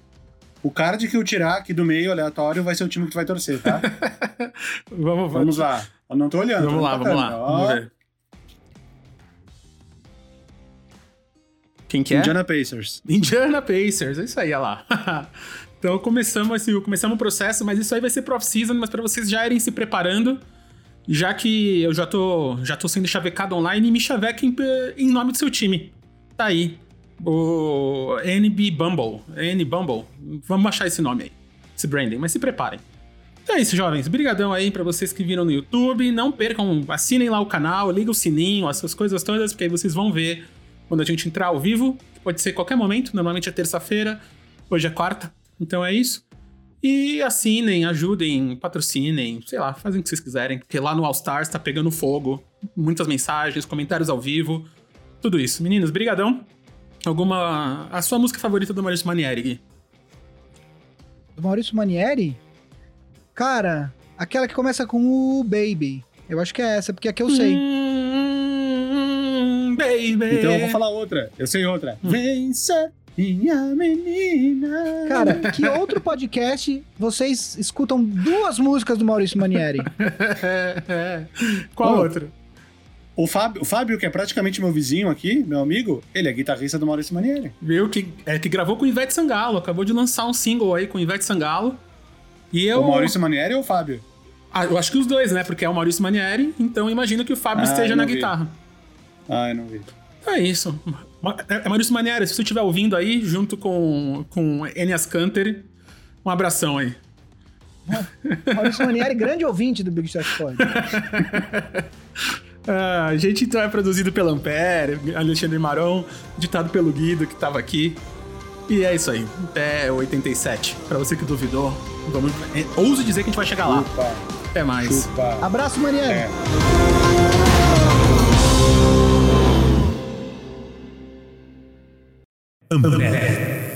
O card que eu tirar aqui do meio aleatório vai ser o time que tu vai torcer, tá? Vamos, Vamos lá. Eu não tô olhando. Vamos lá, olhando vamos lá. ó. Vamos ver. Quem que é? Indiana Pacers. Indiana Pacers, é isso aí, olha lá. então começamos, assim, começamos o processo, mas isso aí vai ser pro off-season, mas para vocês já irem se preparando, já que eu já tô, já tô sendo chavecado online, me chavequem pe- em nome do seu time. Tá aí. O NB Bumble. N Bumble. Vamos achar esse nome aí. Esse branding, mas se preparem. Então é isso, jovens. Brigadão aí pra vocês que viram no YouTube. Não percam, assinem lá o canal, liga o sininho, essas coisas todas, porque aí vocês vão ver quando a gente entrar ao vivo. que Pode ser qualquer momento, normalmente é terça-feira, hoje é quarta. Então é isso. E assinem, ajudem, patrocinem, sei lá, fazem o que vocês quiserem, porque lá no All Stars tá pegando fogo. Muitas mensagens, comentários ao vivo, tudo isso. Meninos, brigadão. Alguma... A sua música favorita do Maurício Manieri, Gui? Do Maurício Manieri? Cara, aquela que começa com o Baby. Eu acho que é essa, porque é a que eu sei. Hum, baby. Então eu vou falar outra. Eu sei outra. Hum. Vencer Minha menina. Cara, que outro podcast vocês escutam duas músicas do Maurício Manieri? Qual Oh. outro? O Fábio, o Fábio, que é praticamente meu vizinho aqui, meu amigo, ele é guitarrista do Maurício Manieri. Viu? Que, é, que gravou com o Ivete Sangalo. Acabou de lançar um single aí com o Ivete Sangalo. E eu. O Maurício Manieri ou o Fábio? Ah, eu acho que os dois, né? Porque é o Maurício Manieri, então eu imagino que o Fábio Ah, esteja na vi. guitarra. Ah, eu não vi. É isso. É é Maurício Manieri, se você estiver ouvindo aí, junto com, com Enias Canter, um abração aí. Maurício Manieri, grande ouvinte do Big Shot Pod. Ah, a gente então é produzido pelo Ampere, Alexandre Maron, ditado pelo Guido, que tava aqui. E é isso aí. Até 87. Pra você que duvidou, vamos, é, ouso dizer que a gente vai chegar lá. Chupa, Até mais. chupa. Abraço, Manieri. É. 嗯，嗯